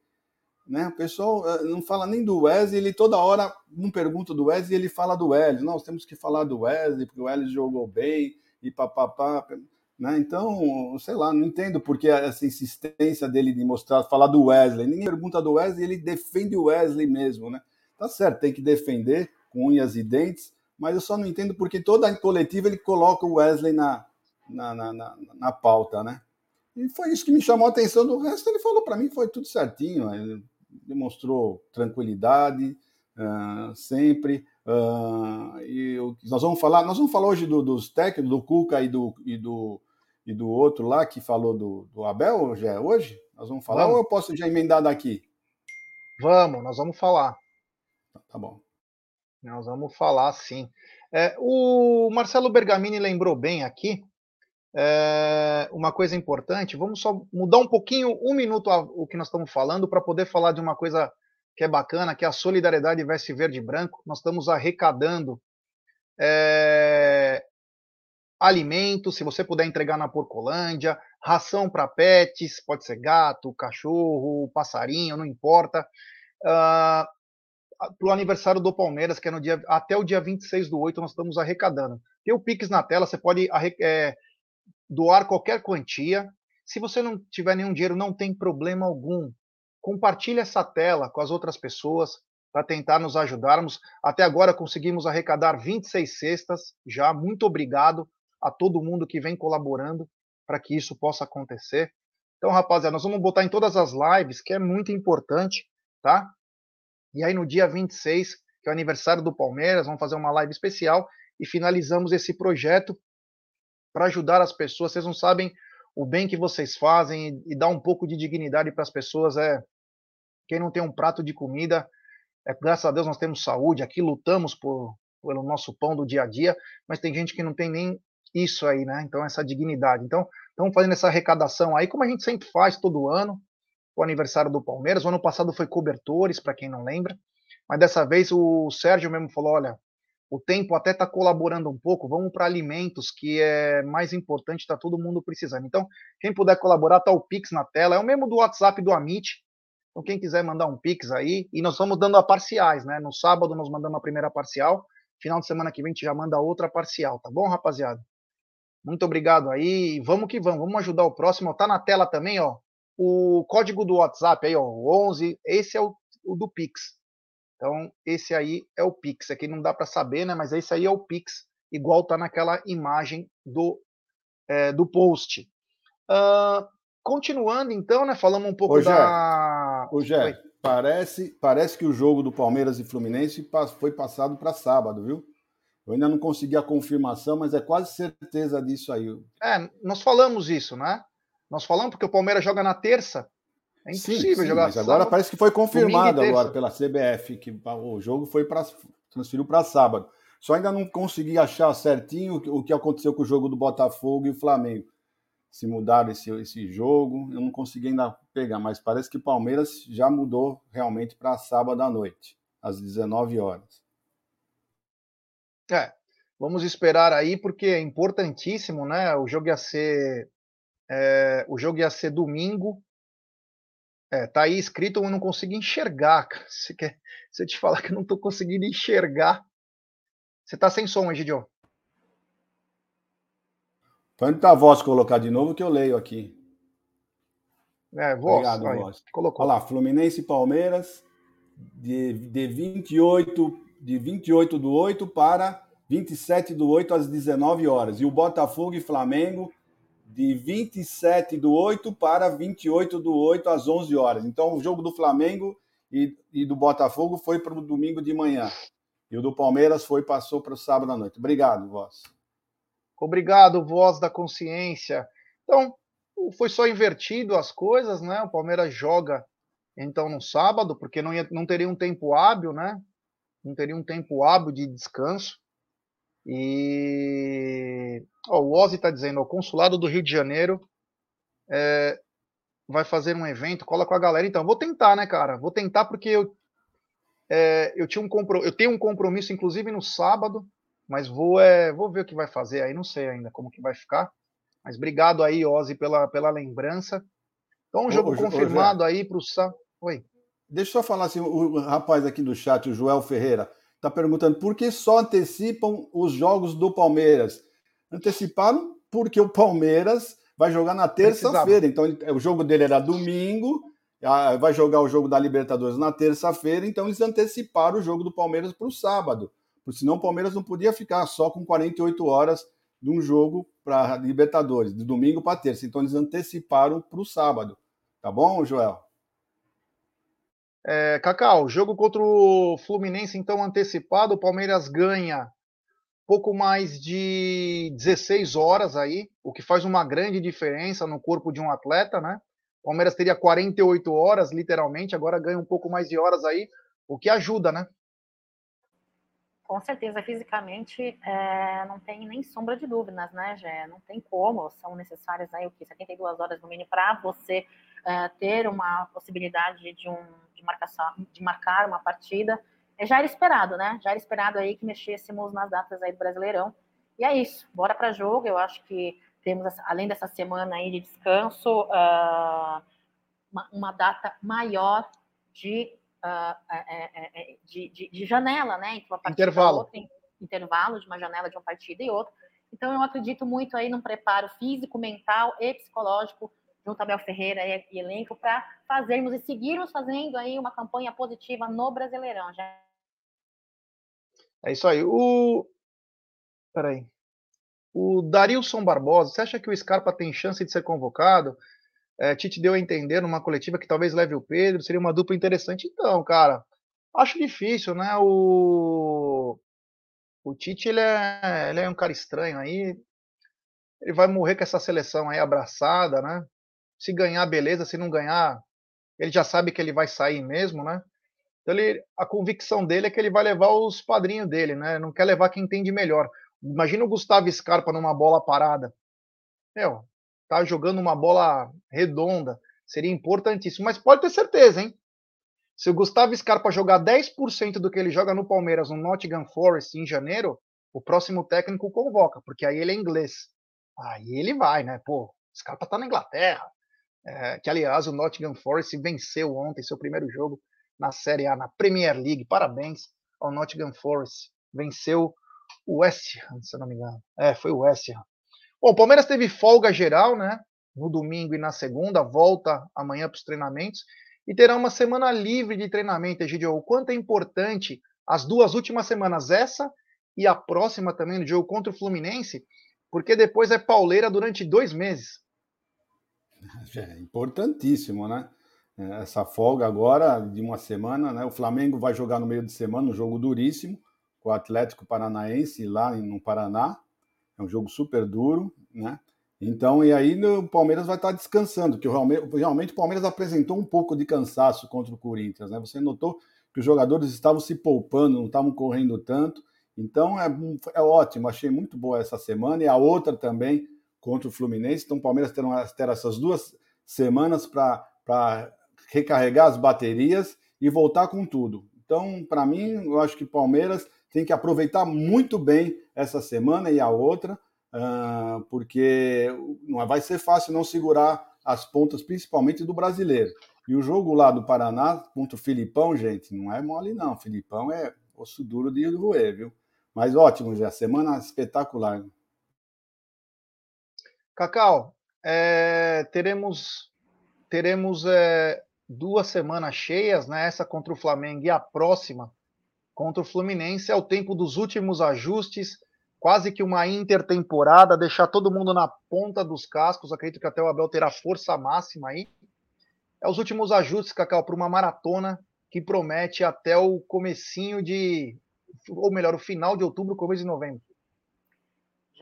Né? O pessoal uh, não fala nem do Wesley, ele toda hora não pergunta do Wesley, ele fala do Wesley. Nós temos que falar do Wesley, porque o Wesley jogou bem e papapá. Né? Então, sei lá, não entendo porque essa insistência dele de mostrar, falar do Wesley. Ninguém pergunta do Wesley, ele defende o Wesley mesmo, né? Tá certo, tem que defender com unhas e dentes, mas eu só não entendo porque toda a coletiva ele coloca o Wesley na, na, na, na, na pauta, né? E foi isso que me chamou a atenção. Do resto, ele falou para mim foi tudo certinho. Ele demonstrou tranquilidade uh, sempre. Uh, e nós vamos falar, nós vamos falar hoje do, dos técnicos, do Cuca e do, e do, e do outro lá que falou do, do Abel, já é hoje? Nós vamos falar vamos. ou eu posso já emendar daqui? Vamos, nós vamos falar. Tá, tá bom. Nós vamos falar sim. É, o Marcelo Bergamini lembrou bem aqui é, uma coisa importante. Vamos só mudar um pouquinho, um minuto, o que nós estamos falando, para poder falar de uma coisa que é bacana, que é a Solidariedade Veste Verde e Branco. Nós estamos arrecadando é, alimentos, se você puder entregar na Porcolândia, ração para pets, pode ser gato, cachorro, passarinho, não importa. Uh, para o aniversário do Palmeiras, que é no dia até o dia 26 do 8, nós estamos arrecadando. Tem o Pix na tela, você pode é, doar qualquer quantia. Se você não tiver nenhum dinheiro, não tem problema algum. Compartilhe essa tela com as outras pessoas para tentar nos ajudarmos. Até agora conseguimos arrecadar 26 cestas já. Muito obrigado a todo mundo que vem colaborando para que isso possa acontecer. Então, rapaziada, nós vamos botar em todas as lives, que é muito importante, tá? E aí no dia 26, que é o aniversário do Palmeiras, vamos fazer uma live especial e finalizamos esse projeto para ajudar as pessoas. Vocês não sabem o bem que vocês fazem e, dar um pouco de dignidade para as pessoas é quem não tem um prato de comida, é, graças a Deus nós temos saúde, aqui lutamos por, pelo nosso pão do dia a dia, mas tem gente que não tem nem isso aí, né? Então, essa dignidade. Então, estamos fazendo essa arrecadação aí, como a gente sempre faz todo ano, o aniversário do Palmeiras. O ano passado foi cobertores, para quem não lembra, mas dessa vez o Sérgio mesmo falou: olha, o tempo até está colaborando um pouco, vamos para alimentos, que é mais importante, está todo mundo precisando. Então, quem puder colaborar, está o Pix na tela, é o mesmo do WhatsApp do Amit. Então, quem quiser mandar um Pix aí, e nós vamos dando a parciais, né? No sábado nós mandamos a primeira parcial, final de semana que vem a gente já manda outra parcial, tá bom, rapaziada? Muito obrigado aí, vamos que vamos, vamos ajudar o próximo, tá na tela também, ó, o código do WhatsApp aí, ó, 11, esse é o, o do Pix, então, esse aí é o Pix. Aqui não dá para saber, né? Mas esse aí é o Pix, igual tá naquela imagem do, é, do post. Uh, continuando, então, né? Falamos um pouco Ô, da. Ô, Jé, parece, parece que o jogo do Palmeiras e Fluminense foi passado para sábado, viu? Eu ainda não consegui a confirmação, mas é quase certeza disso aí. É, nós falamos isso, né? Nós falamos porque o Palmeiras joga na terça é impossível sim, sim, jogar. Mas agora sábado, parece que foi confirmado agora pela CBF que o jogo foi para transferiu para sábado. Só ainda não consegui achar certinho o que aconteceu com o jogo do Botafogo e o Flamengo. Se mudaram esse, esse jogo, eu não consegui ainda pegar, mas parece que o Palmeiras já mudou realmente para sábado à noite, às 19 horas. É, vamos esperar aí, porque é importantíssimo, né? O jogo ia ser. É, o jogo ia ser domingo, é, tá aí escrito, eu não consigo enxergar. Se, quer, se eu te falar que eu não tô conseguindo enxergar. Você tá sem som, Egidio. Pode a voz colocar de novo que eu leio aqui. É, voz. Obrigado, aí, voz. Colocou. Olha lá, Fluminense e Palmeiras, de, de, 28, de 28 do 8 para 27 do 8 às 19 horas. E o Botafogo e Flamengo, de 27 do 8 para 28 do 8 às 11 horas. Então, o jogo do Flamengo e, e do Botafogo foi para o domingo de manhã. E o do Palmeiras foi passou para o sábado à noite. Obrigado, Voz. Obrigado, Voz da Consciência. Então, foi só invertido as coisas, né? O Palmeiras joga então no sábado, porque não, ia, não teria um tempo hábil, né? Não teria um tempo hábil de descanso. E oh, o Ozzy está dizendo: o consulado do Rio de Janeiro é, vai fazer um evento, cola com a galera. Então, vou tentar, né, cara? Vou tentar porque eu, é, eu, tinha um compro... eu tenho um compromisso, inclusive no sábado, mas vou, é, vou ver o que vai fazer aí, não sei ainda como que vai ficar. Mas obrigado aí, Ozzy, pela, pela lembrança. Então, um jogo ô, confirmado ô, aí para o sábado. Oi. Deixa eu só falar assim, o rapaz aqui do chat, o Joel Ferreira, está perguntando por que só antecipam os jogos do Palmeiras? Anteciparam porque o Palmeiras vai jogar na terça-feira. Então, o jogo dele era domingo, vai jogar o jogo da Libertadores na terça-feira, então eles anteciparam o jogo do Palmeiras para o sábado. Porque senão o Palmeiras não podia ficar só com 48 horas de um jogo para Libertadores, de domingo para terça. Então eles anteciparam para o sábado. Tá bom, Joel? É, Cacau, jogo contra o Fluminense, então antecipado, o Palmeiras ganha pouco mais de 16 horas aí, o que faz uma grande diferença no corpo de um atleta, né? O Palmeiras teria 48 horas, literalmente, agora ganha um pouco mais de horas aí, o que ajuda, né? Com certeza, fisicamente, é, não tem nem sombra de dúvidas, né, Gé? Não tem como, são necessárias aí o que 72 horas no mínimo para você é, ter uma possibilidade de, um, de, marcação, de marcar uma partida. É, já era esperado, né? Já era esperado aí que mexêssemos nas datas aí do Brasileirão. E é isso, bora para jogo. Eu acho que temos, além dessa semana aí de descanso, uh, uma, uma, data maior de uh, de, de, de, janela, né? Entre uma partida intervalo. Outra, intervalo de uma janela de uma partida e outra. Então, eu acredito muito aí num preparo físico, mental e psicológico junto a Bel Ferreira e, e elenco para fazermos e seguirmos fazendo aí uma campanha positiva no Brasileirão. Já. É isso aí. O. Peraí. O Darilson Barbosa, você acha que o Scarpa tem chance de ser convocado? É, Tite deu a entender numa coletiva que talvez leve o Pedro, seria uma dupla interessante. Então, cara, acho difícil, né? O, o Tite, ele é, ele é um cara estranho aí. Ele vai morrer com essa seleção aí abraçada, né? Se ganhar, beleza. Se não ganhar, ele já sabe que ele vai sair mesmo, né? Então, ele, a convicção dele é que ele vai levar os padrinhos dele, né? Não quer levar quem entende melhor. Imagina o Gustavo Scarpa numa bola parada. Meu, tá jogando uma bola redonda, seria importantíssimo. Mas pode ter certeza, hein? Se o Gustavo Scarpa jogar 10% do que ele joga no Palmeiras, no Nottingham Forest, em janeiro, o próximo técnico convoca, porque aí ele é inglês. Aí ele vai, né? Pô, Scarpa tá na Inglaterra. É, que, aliás, o Nottingham Forest venceu ontem seu primeiro jogo na Série A, na Premier League. Parabéns ao Nottingham Forest. Venceu o West Ham, se não me engano. É, foi o West Ham. Bom, o Palmeiras teve folga geral, né? No domingo e na segunda, volta amanhã para os treinamentos e terá uma semana livre de treinamento, Egidio. O quanto é importante as duas últimas semanas, essa e a próxima também, no jogo contra o Fluminense, porque depois é pauleira durante dois meses. É importantíssimo, né? É, essa folga agora de uma semana, né? O Flamengo vai jogar no meio de semana, um jogo duríssimo, com o Atlético Paranaense lá no Paraná. É um jogo super duro, né? Então, e aí o Palmeiras vai estar descansando, que realmente, realmente o Palmeiras apresentou um pouco de cansaço contra o Corinthians, né? Você notou que os jogadores estavam se poupando, não estavam correndo tanto. Então é, é ótimo, achei muito boa essa semana e a outra também contra o Fluminense. Então o Palmeiras terá, essas duas semanas para recarregar as baterias e voltar com tudo. Então, para mim, eu acho que Palmeiras tem que aproveitar muito bem essa semana e a outra, uh, porque não vai ser fácil não segurar as pontas, principalmente do brasileiro. E o jogo lá do Paraná contra o Filipão, gente, não é mole não. O Filipão é osso duro de roer, viu? Mas ótimo, já semana espetacular. Cacau, é, teremos teremos é, duas semanas cheias, né? Essa contra o Flamengo e a próxima contra o Fluminense é o tempo dos últimos ajustes, quase que uma intertemporada, deixar todo mundo na ponta dos cascos. Acredito que até o Abel terá força máxima aí. É os últimos ajustes, Cacau, para uma maratona que promete até o comecinho de, ou melhor, o final de outubro, começo de novembro.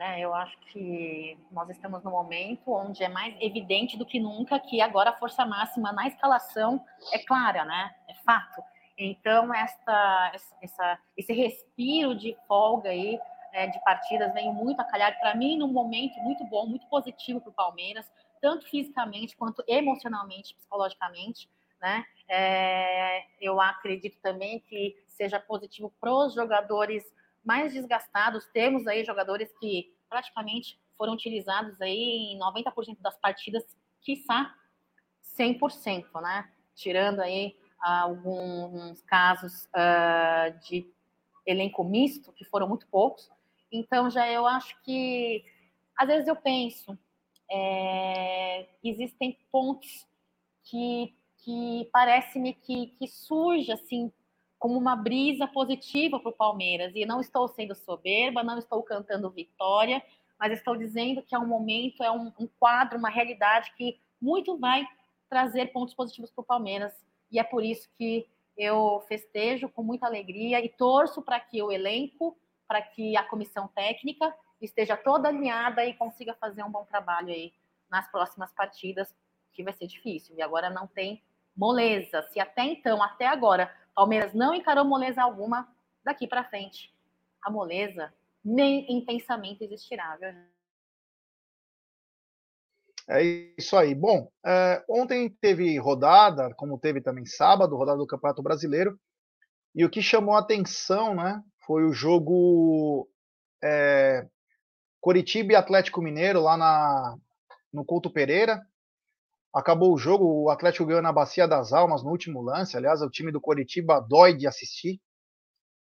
É, eu acho que nós estamos no momento onde é mais evidente do que nunca que agora a força máxima na escalação é clara, né? É fato. Então, esta, essa, esse respiro de folga aí, é, de partidas, vem muito a calhar, para mim, num momento muito bom, muito positivo para o Palmeiras, tanto fisicamente quanto emocionalmente, psicologicamente. Né? É, eu acredito também que seja positivo para os jogadores mais desgastados. Temos aí jogadores que praticamente foram utilizados aí em 90% das partidas, quiçá 100%, né? Tirando aí alguns casos uh, de elenco misto, que foram muito poucos. Então, já eu acho que, às vezes eu penso, é, existem pontos que, que parece-me que, que surge, assim, como uma brisa positiva para o Palmeiras. E não estou sendo soberba, não estou cantando vitória, mas estou dizendo que é um momento, é um, um quadro, uma realidade que muito vai trazer pontos positivos para o Palmeiras. E é por isso que eu festejo com muita alegria e torço para que o elenco, para que a comissão técnica esteja toda alinhada e consiga fazer um bom trabalho aí nas próximas partidas, que vai ser difícil. E agora não tem moleza. Se até então, até agora, Palmeiras não encarou moleza alguma, daqui para frente, a moleza nem em pensamento existirá, viu? É isso aí. Bom, é, ontem teve rodada, como teve também sábado, rodada do Campeonato Brasileiro, e o que chamou a atenção, né, foi o jogo é, Coritiba e Atlético Mineiro lá na, no Couto Pereira, Acabou o jogo, o Atlético ganhou na Bacia das Almas no último lance. Aliás, o time do Coritiba dói de assistir.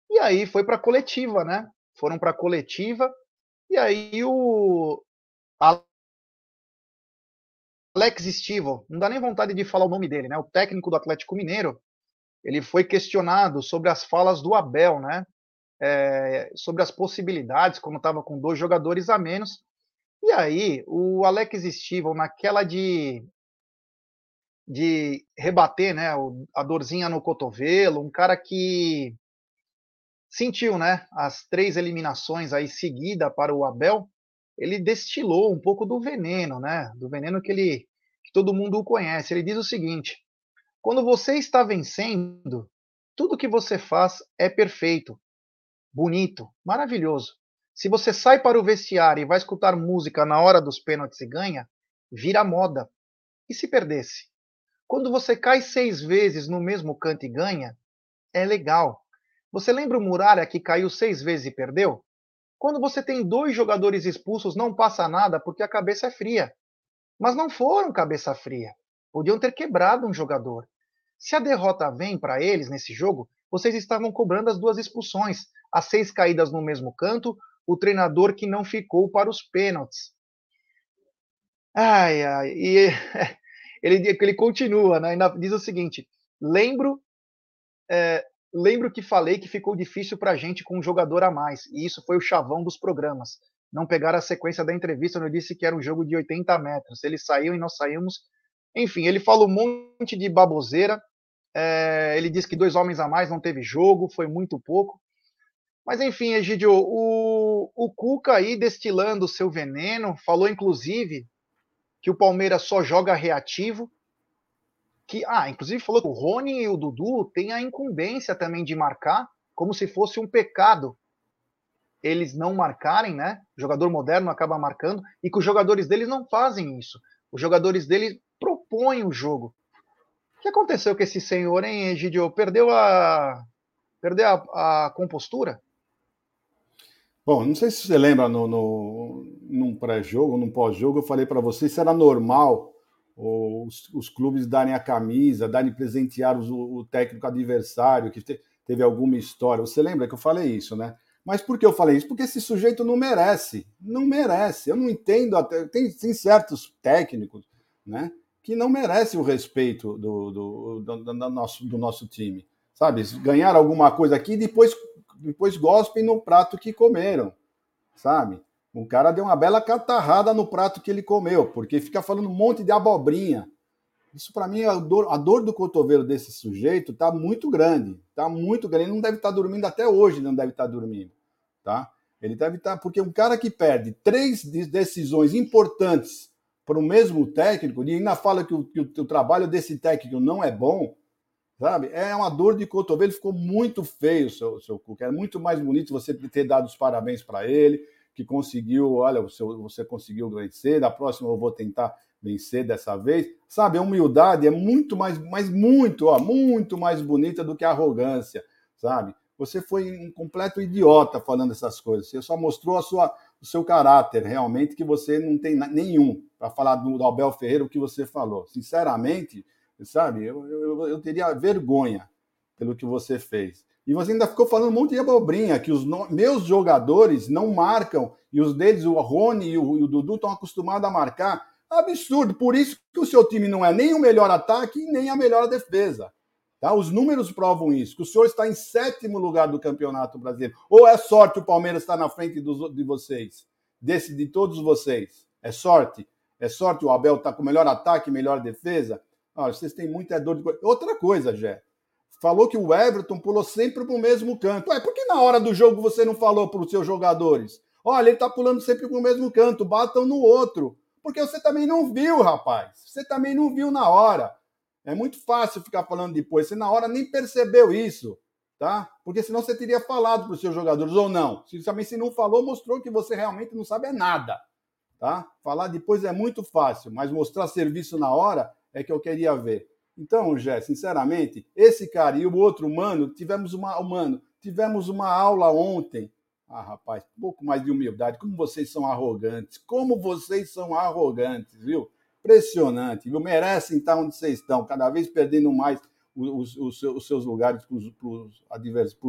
E aí foi para coletiva, né? Foram para coletiva. E aí o Alex Stivo, não dá nem vontade de falar o nome dele, né? O técnico do Atlético Mineiro, ele foi questionado sobre as falas do Abel, né? É, sobre as possibilidades, como estava com dois jogadores a menos. E aí, o Alex Stival, naquela de de rebater, né, a dorzinha no cotovelo, um cara que sentiu, né, as três eliminações aí seguida para o Abel, ele destilou um pouco do veneno, né, do veneno que ele que todo mundo conhece. Ele diz o seguinte: quando você está vencendo, tudo que você faz é perfeito, bonito, maravilhoso. Se você sai para o vestiário e vai escutar música na hora dos pênaltis e ganha, vira moda. E se perdesse? Quando você cai seis vezes no mesmo canto e ganha, é legal. Você lembra o Muralha que caiu seis vezes e perdeu? Quando você tem dois jogadores expulsos, não passa nada porque a cabeça é fria. Mas não foram cabeça fria. Podiam ter quebrado um jogador. Se a derrota vem para eles nesse jogo, vocês estavam cobrando as duas expulsões, as seis caídas no mesmo canto, o treinador que não ficou para os pênaltis. Ai, ai, e ele, ele continua, né? diz o seguinte: lembro, é, lembro que falei que ficou difícil para a gente com um jogador a mais, e isso foi o chavão dos programas. Não pegar a sequência da entrevista, eu disse que era um jogo de 80 metros. Ele saiu e nós saímos. Enfim, ele fala um monte de baboseira. É, ele disse que dois homens a mais não teve jogo, foi muito pouco. Mas enfim, Egidio, o, o Cuca aí destilando o seu veneno, falou inclusive que o Palmeiras só joga reativo. Que, ah, inclusive falou que o Rony e o Dudu têm a incumbência também de marcar, como se fosse um pecado eles não marcarem, né? O jogador moderno acaba marcando e que os jogadores deles não fazem isso. Os jogadores deles propõem o jogo. O que aconteceu com esse senhor, hein, Egidio? Perdeu a perdeu a, a compostura? Bom, não sei se você lembra no, no num pré-jogo, num pós-jogo, eu falei para você se era normal os, os, clubes darem a camisa, darem presentear o técnico adversário que te, teve alguma história. Você lembra que eu falei isso, né? Mas por que eu falei isso? Porque esse sujeito não merece, não merece. Eu não entendo até tem, tem certos técnicos, né, que não merecem o respeito do, do, do, do, nosso, do nosso time, sabe? Ganhar alguma coisa aqui e depois depois gospem no prato que comeram. sabe? O cara deu uma bela catarrada no prato que ele comeu, porque fica falando um monte de abobrinha. Isso para mim, a dor, a dor do cotovelo desse sujeito tá muito grande, tá muito grande. Ele não deve estar tá dormindo até hoje, não deve estar tá dormindo, tá? Ele deve estar, tá, porque um cara que perde três decisões importantes para o mesmo técnico, e ainda fala que o, que o, trabalho desse técnico não é bom, sabe? É uma dor de cotovelo, ficou muito feio, seu, seu Cuca. Era muito mais bonito você ter dado os parabéns para ele, que conseguiu, olha, você conseguiu vencer, da próxima eu vou tentar vencer dessa vez. Sabe, a humildade é muito mais, mais muito, ó, muito mais bonita do que a arrogância, sabe? Você foi um completo idiota falando essas coisas. Você só mostrou a sua, o seu caráter, realmente, que você não tem nenhum para falar do, do Abel Ferreira o que você falou. Sinceramente, sabe, eu, eu, eu teria vergonha pelo que você fez. E você ainda ficou falando um monte de abobrinha, que os no... meus jogadores não marcam, e os deles, o Rony e o, e o Dudu, estão acostumados a marcar. Absurdo. Por isso que o seu time não é nem o melhor ataque nem a melhor defesa. Tá? Os números provam isso, que o senhor está em sétimo lugar do Campeonato Brasileiro. Ou é sorte o Palmeiras estar na frente dos, de vocês, desse de todos vocês? É sorte? É sorte o Abel está com melhor ataque, melhor defesa? Ah, vocês têm muita dor de Outra coisa, Jé. Falou que o Everton pulou sempre para o mesmo canto. Ué, por que na hora do jogo você não falou para os seus jogadores? Olha, ele está pulando sempre para o mesmo canto, batam no outro. Porque você também não viu, rapaz. Você também não viu na hora. É muito fácil ficar falando depois. Você na hora nem percebeu isso, tá? Porque senão você teria falado para os seus jogadores ou não. Se também se não falou, mostrou que você realmente não sabe é nada, tá? Falar depois é muito fácil, mas mostrar serviço na hora é que eu queria ver. Então, Jé, sinceramente, esse cara e o outro mano, tivemos uma, mano, tivemos uma aula ontem ah, rapaz, um pouco mais de humildade. Como vocês são arrogantes. Como vocês são arrogantes, viu? Impressionante, viu? Merecem estar onde vocês estão, cada vez perdendo mais os, os, os seus lugares para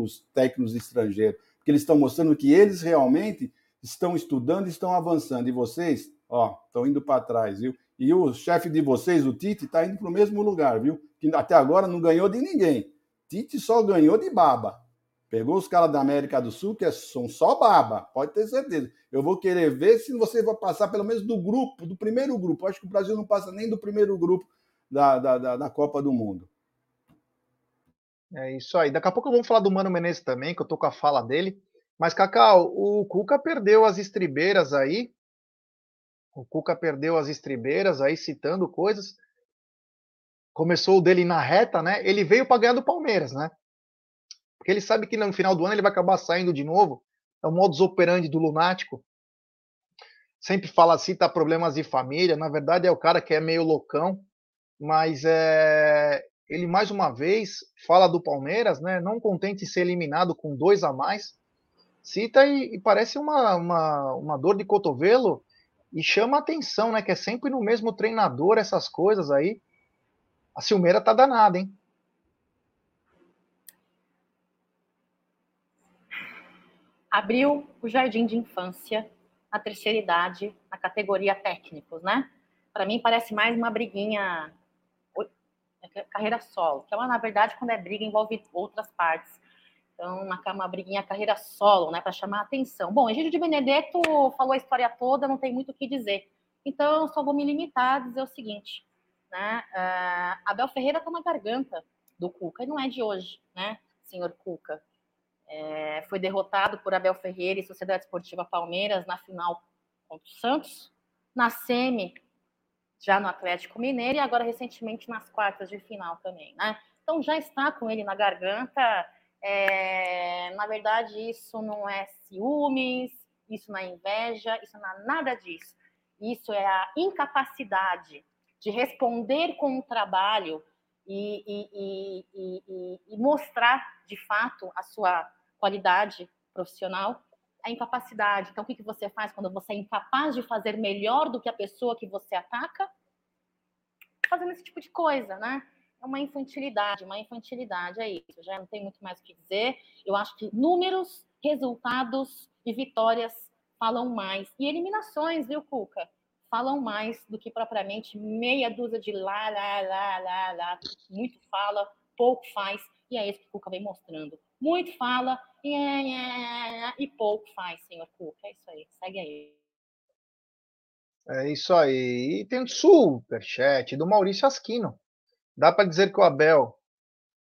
os técnicos estrangeiros. Porque eles estão mostrando que eles realmente estão estudando e estão avançando. E vocês, ó, estão indo para trás, viu? E o chefe de vocês, o Tite, está indo para o mesmo lugar, viu? Que até agora não ganhou de ninguém. Tite só ganhou de baba. Pegou os caras da América do Sul, que é, são só baba, pode ter certeza. Eu vou querer ver se você vai passar pelo menos do grupo, do primeiro grupo. Acho que o Brasil não passa nem do primeiro grupo da, da, da, da Copa do Mundo. É isso aí. Daqui a pouco vamos falar do Mano Menezes também, que eu tô com a fala dele. Mas, Cacau, o Cuca perdeu as estribeiras aí. O Cuca perdeu as estribeiras aí, citando coisas. Começou o dele na reta, né? Ele veio para ganhar do Palmeiras, né? Porque ele sabe que no final do ano ele vai acabar saindo de novo. É o modus operandi do lunático. Sempre fala assim, tá problemas de família. Na verdade, é o cara que é meio loucão. Mas é, ele, mais uma vez, fala do Palmeiras, né? Não contente em ser eliminado com dois a mais. Cita e, e parece uma, uma, uma dor de cotovelo e chama atenção, né? Que é sempre no mesmo treinador essas coisas aí. A Silmeira tá danada, hein? abriu o jardim de infância na terceira idade, na categoria técnicos, né? Para mim parece mais uma briguinha é carreira solo, que é uma, na verdade, quando é briga envolve outras partes. Então, uma, uma briguinha carreira solo, né, para chamar a atenção. Bom, Egídio de Benedetto falou a história toda, não tem muito o que dizer. Então, só vou me limitar a dizer o seguinte, né? Uh, Abel Ferreira está na garganta do Cuca, e não é de hoje, né, senhor Cuca? É, foi derrotado por Abel Ferreira e Sociedade Esportiva Palmeiras na final contra o Santos, na semi, já no Atlético Mineiro, e agora recentemente nas quartas de final também, né? Então já está com ele na garganta. É, na verdade, isso não é ciúmes, isso não é inveja, isso não é nada disso. Isso é a incapacidade de responder com o trabalho e, e, e, e, mostrar de fato a sua qualidade profissional, a incapacidade. Então, o que, que você faz quando você é incapaz de fazer melhor do que a pessoa que você ataca? Fazendo esse tipo de coisa, né? É uma infantilidade, uma infantilidade, é isso. Já não tem muito mais o que dizer. Eu acho que números, resultados e vitórias falam mais. E eliminações, viu, Cuca? Falam mais do que propriamente meia dúzia de lá, lá, lá, lá, lá. Muito fala, pouco faz. E é isso que o Cuca vem mostrando muito fala e pouco faz, senhor Cuca. É isso aí, segue aí. É isso aí. E tem um superchat do Maurício Asquino. Dá para dizer que o Abel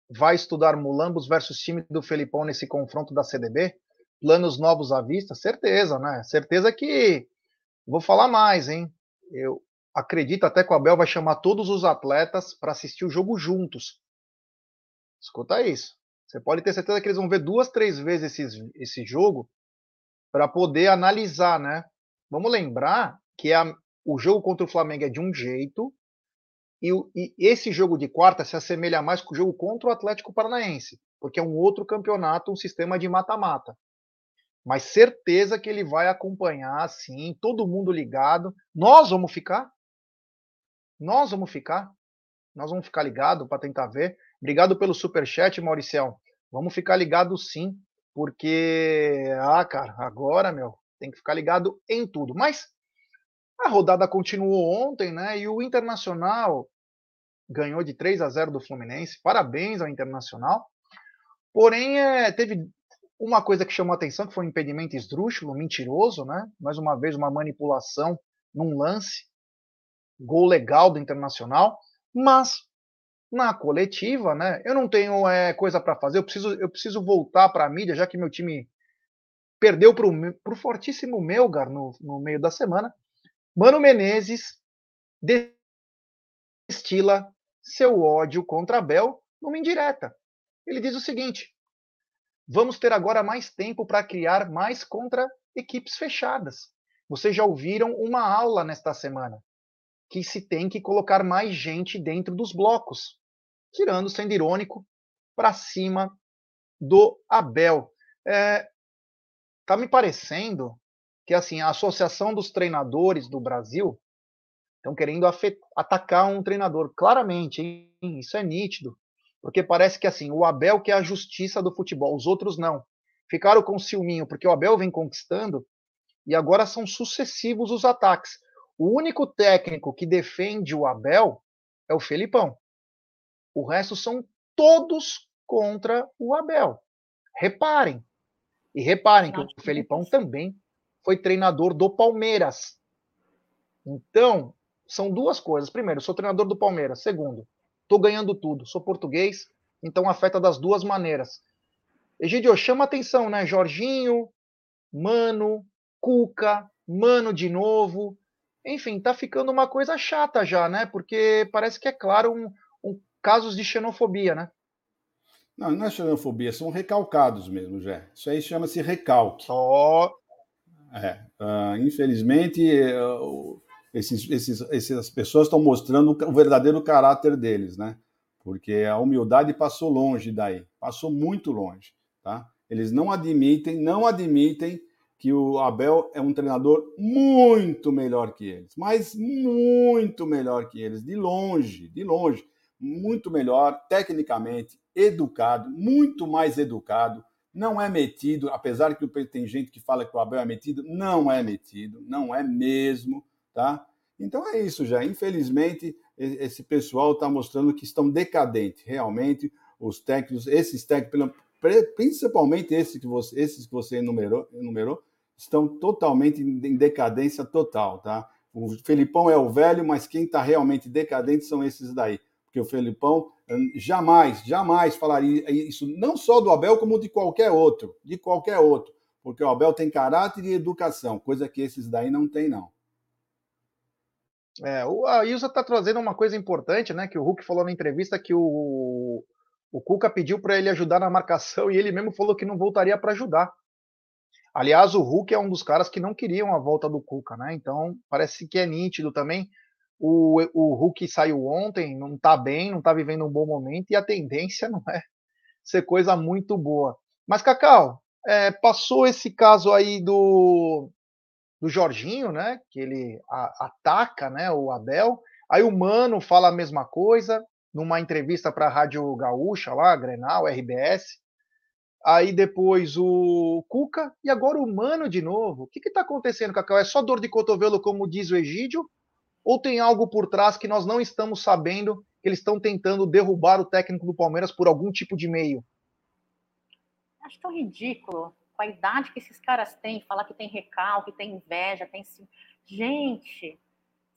vai estudar Mulambos versus time do Felipão nesse confronto da CDB? Planos novos à vista? Certeza, né? Certeza que. Vou falar mais, hein? Eu acredito até que o Abel vai chamar todos os atletas para assistir o jogo juntos. Escuta isso. Você pode ter certeza que eles vão ver duas, três vezes esse, esse jogo para poder analisar, né? Vamos lembrar que a, o jogo contra o Flamengo é de um jeito e, e, esse jogo de quarta se assemelha mais com o jogo contra o Atlético Paranaense, porque é um outro campeonato, um sistema de mata-mata. Mas certeza que ele vai acompanhar, sim, todo mundo ligado. Nós vamos ficar. Nós vamos ficar. Nós vamos ficar ligado para tentar ver. Obrigado pelo super chat, Mauricião. Vamos ficar ligado sim, porque ah, cara, agora, meu, tem que ficar ligado em tudo. Mas a rodada continuou ontem, né? E o Internacional ganhou de 3 a 0 do Fluminense. Parabéns ao Internacional. Porém, é, teve uma coisa que chamou a atenção, que foi um impedimento esdrúxulo, mentiroso, né? Mais uma vez, uma manipulação num lance. Gol legal do Internacional. Mas, na coletiva, né? Eu não tenho é, coisa para fazer. Eu preciso, eu preciso voltar para a mídia, já que meu time perdeu para o fortíssimo Melgar no, no meio da semana. Mano Menezes destila seu ódio contra Abel numa indireta. Ele diz o seguinte: vamos ter agora mais tempo para criar mais contra equipes fechadas. Vocês já ouviram uma aula nesta semana que se tem que colocar mais gente dentro dos blocos, tirando, sendo irônico, para cima do Abel. É, tá me parecendo que assim a Associação dos Treinadores do Brasil estão querendo atacar um treinador. Claramente, hein? isso é nítido. Porque parece que assim, o Abel que é a justiça do futebol, os outros não. Ficaram com ciúminho, porque o Abel vem conquistando e agora são sucessivos os ataques. O único técnico que defende o Abel é o Felipão. O resto são todos contra o Abel. Reparem. E reparem que o Felipão também foi treinador do Palmeiras. Então, são duas coisas. Primeiro, sou treinador do Palmeiras. Segundo, estou ganhando tudo. Sou português, então afeta das duas maneiras. Egidio, chama atenção, né? Jorginho, Mano, Cuca, Mano de novo. Enfim, tá ficando uma coisa chata já, né? Porque parece que é claro um, um casos de xenofobia, né? Não, não é xenofobia, são recalcados mesmo, Jé. Isso aí chama-se recalque. Só é, uh, infelizmente, uh, esses, esses, essas pessoas estão mostrando o verdadeiro caráter deles, né? Porque a humildade passou longe daí, passou muito longe, tá? Eles não admitem, não admitem que o Abel é um treinador muito melhor que eles, mas muito melhor que eles, de longe, de longe, muito melhor tecnicamente, educado, muito mais educado, não é metido, apesar que tem gente que fala que o Abel é metido, não é metido, não é mesmo, tá? Então é isso já. Infelizmente, esse pessoal está mostrando que estão decadentes, realmente, os técnicos, esses técnicos, principalmente esses que você, esses que você enumerou, enumerou estão totalmente em decadência total, tá? O Felipão é o velho, mas quem está realmente decadente são esses daí porque o Felipão hum, jamais, jamais falaria isso, não só do Abel, como de qualquer outro, de qualquer outro, porque o Abel tem caráter e educação, coisa que esses daí não tem, não. É, o Ailza está trazendo uma coisa importante, né? Que o Hulk falou na entrevista que o, o Cuca pediu para ele ajudar na marcação e ele mesmo falou que não voltaria para ajudar. Aliás, o Hulk é um dos caras que não queriam a volta do Cuca, né? Então parece que é nítido também o, o Hulk saiu ontem, não está bem, não está vivendo um bom momento, e a tendência não é ser coisa muito boa. Mas, Cacau, é, passou esse caso aí do, do Jorginho, né? Que ele a, ataca né, o Abel. Aí o Mano fala a mesma coisa numa entrevista para a Rádio Gaúcha lá, Grenal, RBS. Aí depois o Cuca e agora o Mano de novo. O que está acontecendo, Cacau? É só dor de cotovelo, como diz o Egídio? Ou tem algo por trás que nós não estamos sabendo que eles estão tentando derrubar o técnico do Palmeiras por algum tipo de meio? Acho tão ridículo. Com a idade que esses caras têm, falar que tem recalque, tem inveja, tem. Gente,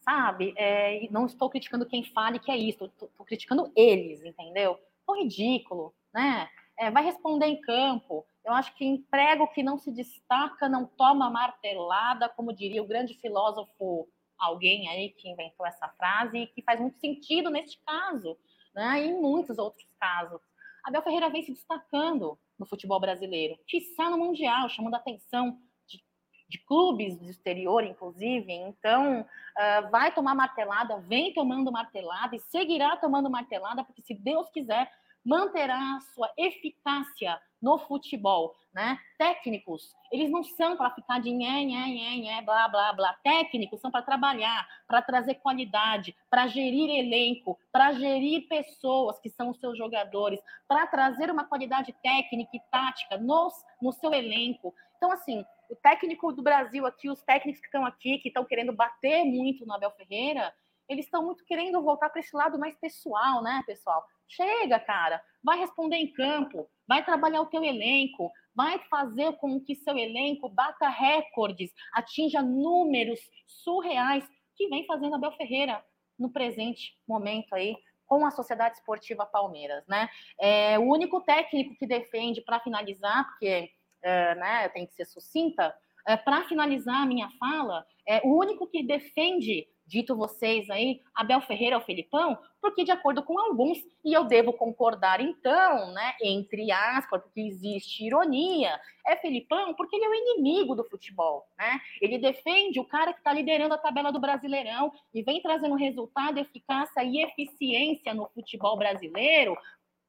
sabe? É, não estou criticando quem fale que é isso, estou criticando eles, entendeu? Tão ridículo, né? É, vai responder em campo. Eu acho que emprego que não se destaca não toma martelada, como diria o grande filósofo, alguém aí que inventou essa frase, e que faz muito sentido neste caso, né? E em muitos outros casos. Abel Ferreira vem se destacando no futebol brasileiro, está no Mundial, chamando a atenção de, de clubes do exterior, inclusive. Então, uh, vai tomar martelada, vem tomando martelada e seguirá tomando martelada, porque se Deus quiser, manterá sua eficácia no futebol, né? Técnicos, eles não são para ficar de nhé, nhé, nhé, nhé, blá, blá, blá. Técnicos são para trabalhar, para trazer qualidade, para gerir elenco, para gerir pessoas que são os seus jogadores, para trazer uma qualidade técnica e tática nos, no seu elenco. Então, assim, o técnico do Brasil aqui, os técnicos que estão aqui, que estão querendo bater muito no Abel Ferreira, eles estão muito querendo voltar para esse lado mais pessoal, né, pessoal? Chega, cara, vai responder em campo, vai trabalhar o teu elenco, vai fazer com que seu elenco bata recordes, atinja números surreais que vem fazendo Abel Ferreira no presente momento aí com a Sociedade Esportiva Palmeiras, né? É o único técnico que defende para finalizar, porque é, né, tem que ser sucinta, é, para finalizar a minha fala, é o único que defende dito vocês aí, Abel Ferreira é o Felipão, porque de acordo com alguns, e eu devo concordar então, né, entre aspas, porque existe ironia, é Felipão porque ele é o inimigo do futebol, né? Ele defende o cara que está liderando a tabela do Brasileirão e vem trazendo resultado, eficácia e eficiência no futebol brasileiro,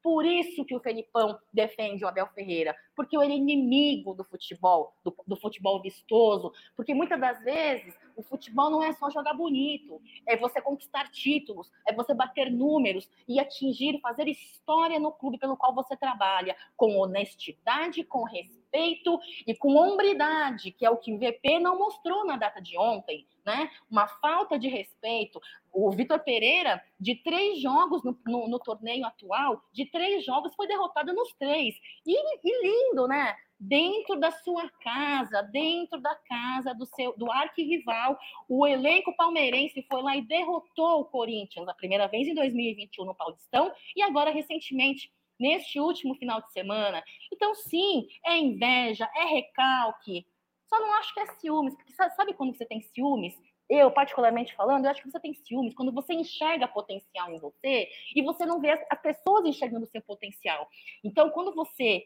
por isso que o Felipão defende o Abel Ferreira, porque ele é inimigo do futebol, do, do, futebol vistoso, porque muitas das vezes o futebol não é só jogar bonito, é você conquistar títulos, é você bater números e atingir, fazer história no clube pelo qual você trabalha, com honestidade, com respeito e com hombridade, que é o que o VP não mostrou na data de ontem, né? Uma falta de respeito o Vitor Pereira, de três jogos no, no, no, torneio atual, de três jogos, foi derrotado nos três. E, e, lindo, né? Dentro da sua casa, dentro da casa do seu do arquirrival, o elenco palmeirense foi lá e derrotou o Corinthians a primeira vez em 2021 no Paulistão e agora recentemente neste último final de semana. Então, sim, é inveja, é recalque. Só não acho que é ciúmes, porque sabe quando você tem ciúmes? eu, particularmente falando, eu acho que você tem ciúmes quando você enxerga potencial em você e você não vê as pessoas enxergando o seu potencial. Então, quando você.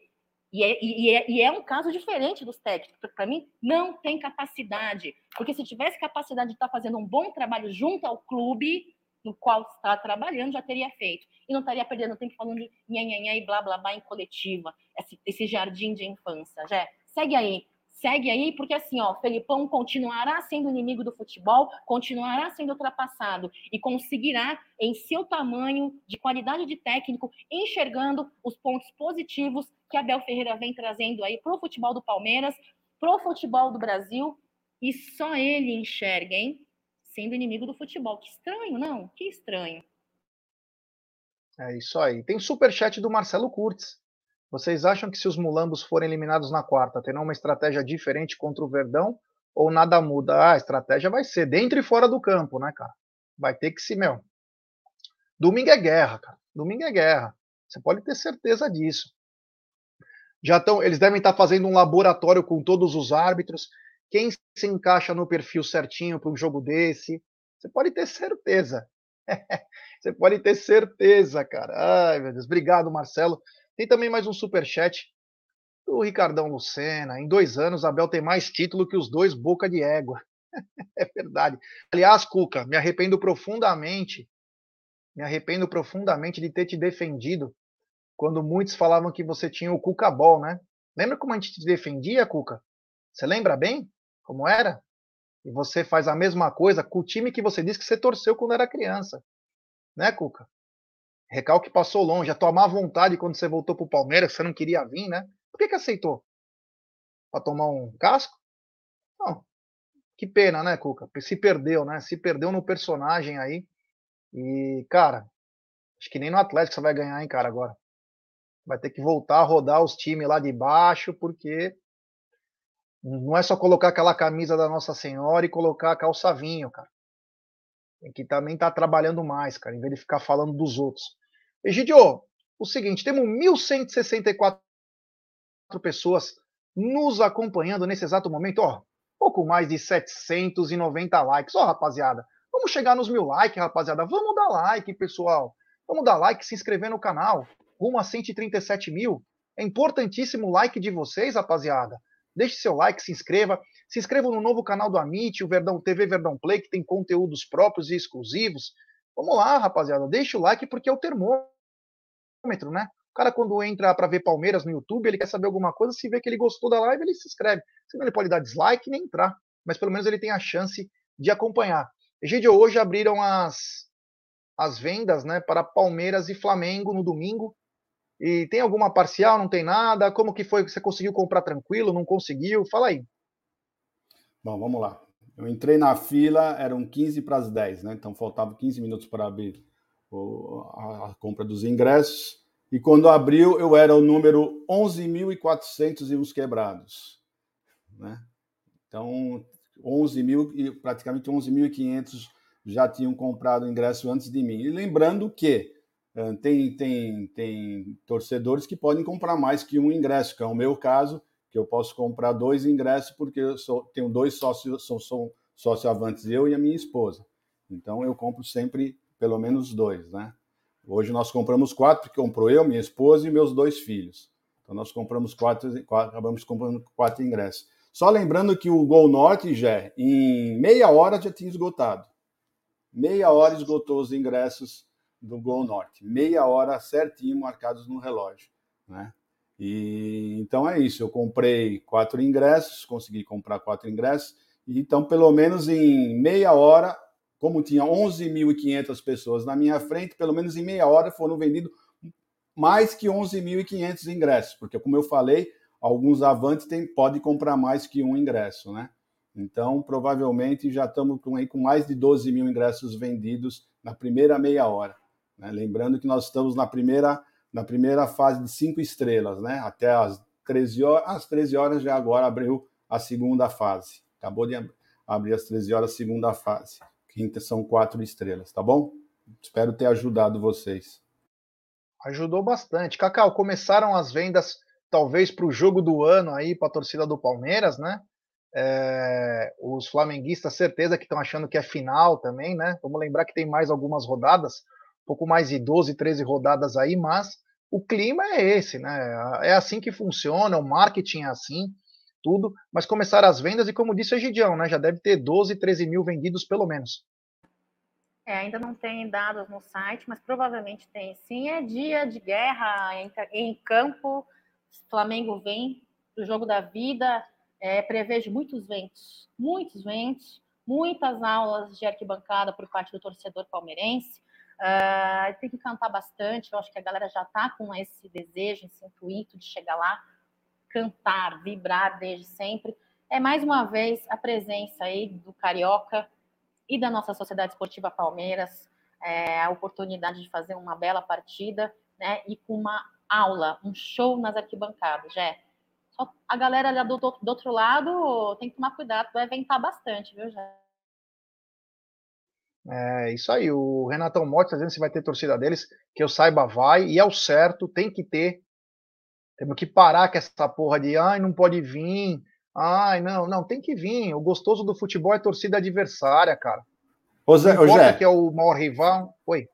E é, e, é, e é um caso diferente dos técnicos, porque para mim não tem capacidade. Porque se tivesse capacidade de estar tá fazendo um bom trabalho junto ao clube no qual está trabalhando, já teria feito. E não estaria perdendo tempo falando de nhanhanhã e blá blá blá em coletiva, esse, esse jardim de infância. Já segue aí segue aí, porque assim, ó, Felipão continuará sendo inimigo do futebol, continuará sendo ultrapassado e conseguirá, em seu tamanho, de qualidade de técnico, enxergando os pontos positivos que Abel Ferreira vem trazendo aí para o futebol do Palmeiras, para o futebol do Brasil, e só ele enxerga, hein? Sendo inimigo do futebol. Que estranho, não? Que estranho. É isso aí. Tem o superchat do Marcelo Curtis. Vocês acham que se os mulambos forem eliminados na quarta, terão uma estratégia diferente contra o Verdão? Ou nada muda? Ah, a estratégia vai ser dentro e fora do campo, né, cara? Vai ter que se, meu. Domingo é guerra, cara. Domingo é guerra. Você pode ter certeza disso. Já estão, eles devem estar fazendo um laboratório com todos os árbitros. Quem se encaixa no perfil certinho para um jogo desse? Você pode ter certeza. Você pode ter certeza, cara. Ai, meu Deus. Obrigado, Marcelo. Tem também mais um super chat do Ricardão Lucena. Em dois anos, Abel tem mais título que os dois boca de égua. é verdade. Aliás, Cuca, me arrependo profundamente, me arrependo profundamente de ter te defendido quando muitos falavam que você tinha o Cuca Ball, né? Lembra como a gente te defendia, Cuca? Você lembra bem como era? E você faz a mesma coisa com o time que você disse que você torceu quando era criança. Né, Cuca? Recalque passou longe. A tua má vontade quando você voltou para o Palmeiras, você não queria vir, né? Por que, que aceitou? Para tomar um casco? Não. Que pena, né, Cuca? Se perdeu, né? Se perdeu no personagem aí. E, cara, acho que nem no Atlético você vai ganhar, hein, cara, agora. Vai ter que voltar a rodar os times lá de baixo, porque não é só colocar aquela camisa da Nossa Senhora e colocar a calça vinho, cara. Tem que também estar tá trabalhando mais, cara, em vez de ficar falando dos outros. Egidio, o seguinte, temos 1.164 pessoas nos acompanhando nesse exato momento, ó, pouco mais de 790 likes. Ó, rapaziada, vamos chegar nos mil likes, rapaziada. Vamos dar like, pessoal. Vamos dar like, se inscrever no canal. Rumo a 137 mil. É importantíssimo o like de vocês, rapaziada. Deixe seu like, se inscreva. Se inscreva no novo canal do Amit, o Verdão TV Verdão Play, que tem conteúdos próprios e exclusivos. Vamos lá, rapaziada. Deixe o like porque é o termômetro, né? O cara, quando entra para ver Palmeiras no YouTube, ele quer saber alguma coisa, se vê que ele gostou da live, ele se inscreve. Senão ele pode dar dislike e nem entrar. Mas pelo menos ele tem a chance de acompanhar. Egidio, hoje abriram as, as vendas né, para Palmeiras e Flamengo no domingo. E tem alguma parcial? Não tem nada? Como que foi? Você conseguiu comprar tranquilo? Não conseguiu? Fala aí. Bom, vamos lá. Eu entrei na fila, eram 15 para as 10, né? Então faltava 15 minutos para abrir a compra dos ingressos. E quando abriu, eu era o número 11.400 e uns quebrados. Né? Então, 11 mil e praticamente 11.500 já tinham comprado ingresso antes de mim. E lembrando que tem, tem, tem torcedores que podem comprar mais que um ingresso, que é o meu caso, que eu posso comprar dois ingressos porque eu sou, tenho dois sócios, sou, sou sócio avantes, eu e a minha esposa. Então eu compro sempre pelo menos dois, né? Hoje nós compramos quatro, porque comprou eu, minha esposa e meus dois filhos. Então nós compramos quatro, quatro acabamos comprando quatro ingressos. Só lembrando que o Gol Norte, já em meia hora já tinha esgotado. Meia hora esgotou os ingressos do Gol Norte. Meia hora certinho marcados no relógio. Né? E então é isso. Eu comprei quatro ingressos, consegui comprar quatro ingressos. Então, pelo menos em meia hora, como tinha 11.500 pessoas na minha frente, pelo menos em meia hora foram vendidos mais que 11.500 ingressos, porque, como eu falei, alguns avantes tem, pode comprar mais que um ingresso, né? Então, provavelmente já estamos com, aí, com mais de 12 mil ingressos vendidos na primeira meia hora. Né? Lembrando que nós estamos na primeira, na primeira fase de cinco estrelas, né? Até as 13 horas, às 13 horas já agora abriu a segunda fase. Acabou de abrir às 13 horas a segunda fase quinta são quatro estrelas, tá bom? Espero ter ajudado vocês. Ajudou bastante. Cacau, começaram as vendas talvez para o jogo do ano aí para a torcida do Palmeiras, né? É, os flamenguistas, certeza que estão achando que é final também, né? Vamos lembrar que tem mais algumas rodadas, pouco mais de 12, 13 rodadas aí, mas o clima é esse, né? É assim que funciona, o marketing é assim, tudo, mas começaram as vendas e, como disse a Gidião, né, já deve ter 12, 13 mil vendidos pelo menos. É, ainda não tem dados no site, mas provavelmente tem. Sim, é dia de guerra em, em campo. Flamengo vem do jogo da vida. É, prevejo muitos ventos, muitos ventos, muitas aulas de arquibancada por parte do torcedor palmeirense. Uh, tem que cantar bastante. Eu acho que a galera já está com esse desejo, esse intuito de chegar lá cantar, vibrar desde sempre. É mais uma vez a presença aí do Carioca e da nossa Sociedade Esportiva Palmeiras, é, a oportunidade de fazer uma bela partida, né? E com uma aula, um show nas arquibancadas, Jé. Só a galera ali do, do, outro lado tem que tomar cuidado, vai ventar bastante, viu, Jé? É isso aí, o Renatão Motti tá dizendo se vai ter torcida deles, que eu saiba vai, e é o certo, tem que ter, temos que parar com essa porra de ai, não pode vir. Ai, não, não, tem que vir. O gostoso do futebol é torcida adversária, cara. Ô Zé, importa que é o maior rival. Oi.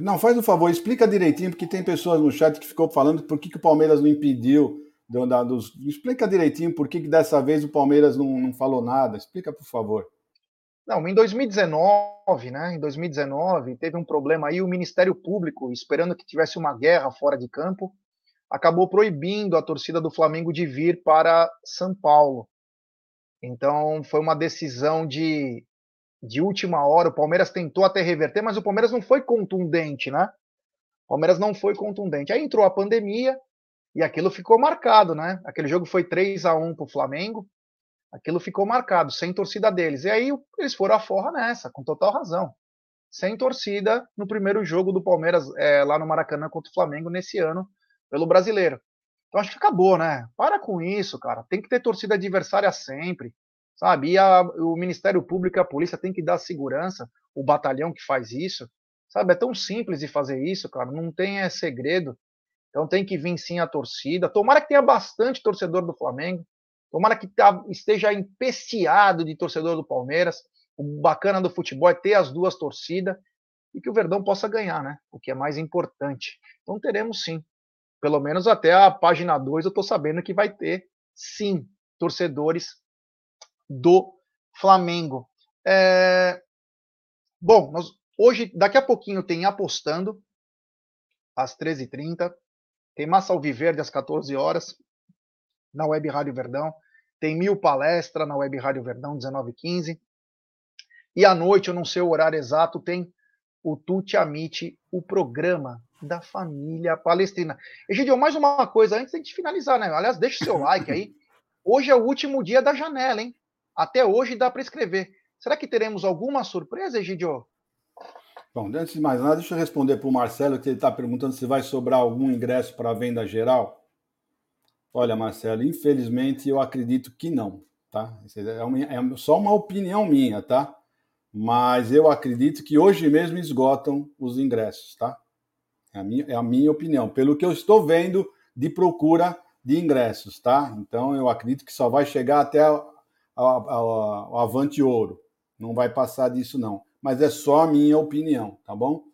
Não, faz um favor, explica direitinho, porque tem pessoas no chat que ficou falando por que, que o Palmeiras não impediu. Do, da, dos... Explica direitinho por que, que dessa vez o Palmeiras não, não falou nada. Explica, por favor. Não, em 2019, né? Em 2019, teve um problema aí, o Ministério Público, esperando que tivesse uma guerra fora de campo, acabou proibindo a torcida do Flamengo de vir para São Paulo. Então foi uma decisão de, de última hora. O Palmeiras tentou até reverter, mas o Palmeiras não foi contundente, né? O Palmeiras não foi contundente. Aí entrou a pandemia e aquilo ficou marcado, né? Aquele jogo foi 3 a 1 para o Flamengo. Aquilo ficou marcado, sem torcida deles. E aí eles foram a forra nessa, com total razão. Sem torcida no primeiro jogo do Palmeiras é, lá no Maracanã contra o Flamengo nesse ano pelo brasileiro. Então acho que acabou, né? Para com isso, cara. Tem que ter torcida adversária sempre, sabe? E a, o Ministério Público e a polícia tem que dar segurança, o batalhão que faz isso, sabe? É tão simples de fazer isso, cara. Não tem é, segredo. Então tem que vir sim a torcida. Tomara que tenha bastante torcedor do Flamengo. Tomara que tá, esteja empesteado de torcedor do Palmeiras. O bacana do futebol é ter as duas torcidas e que o Verdão possa ganhar, né? O que é mais importante. Então teremos sim. Pelo menos até a página 2 eu estou sabendo que vai ter sim torcedores do Flamengo. É... Bom, nós... hoje, daqui a pouquinho tem apostando às 13h30. Tem Massa Alviverde às 14 horas na Web Rádio Verdão. Tem Mil Palestra na Web Rádio Verdão, 19h15. E à noite, eu não sei o horário exato, tem o Tuti Amite, o programa da família palestina. Egidio, mais uma coisa antes de finalizar, né? Aliás, deixa o seu like aí. Hoje é o último dia da janela, hein? Até hoje dá para escrever. Será que teremos alguma surpresa, Egidio? Bom, antes de mais nada, deixa eu responder para o Marcelo, que ele está perguntando se vai sobrar algum ingresso para venda geral. Olha, Marcelo, infelizmente eu acredito que não, tá? É, uma, é só uma opinião minha, tá? Mas eu acredito que hoje mesmo esgotam os ingressos, tá? É a minha, é a minha opinião, pelo que eu estou vendo de procura de ingressos, tá? Então eu acredito que só vai chegar até o Avante Ouro. Não vai passar disso, não mas é só a minha opinião, tá bom?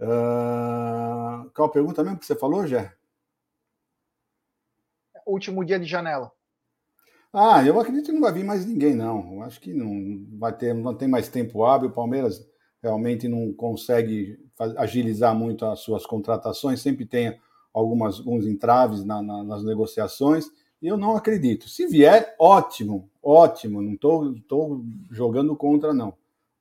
Uh, qual a pergunta mesmo que você falou, Jé? Último dia de janela. Ah, eu acredito que não vai vir mais ninguém, não. Acho que não vai ter, não tem mais tempo hábil. O Palmeiras realmente não consegue agilizar muito as suas contratações, sempre tem algumas, alguns entraves na, na, nas negociações. E eu não acredito. Se vier, ótimo, ótimo. Não estou jogando contra, não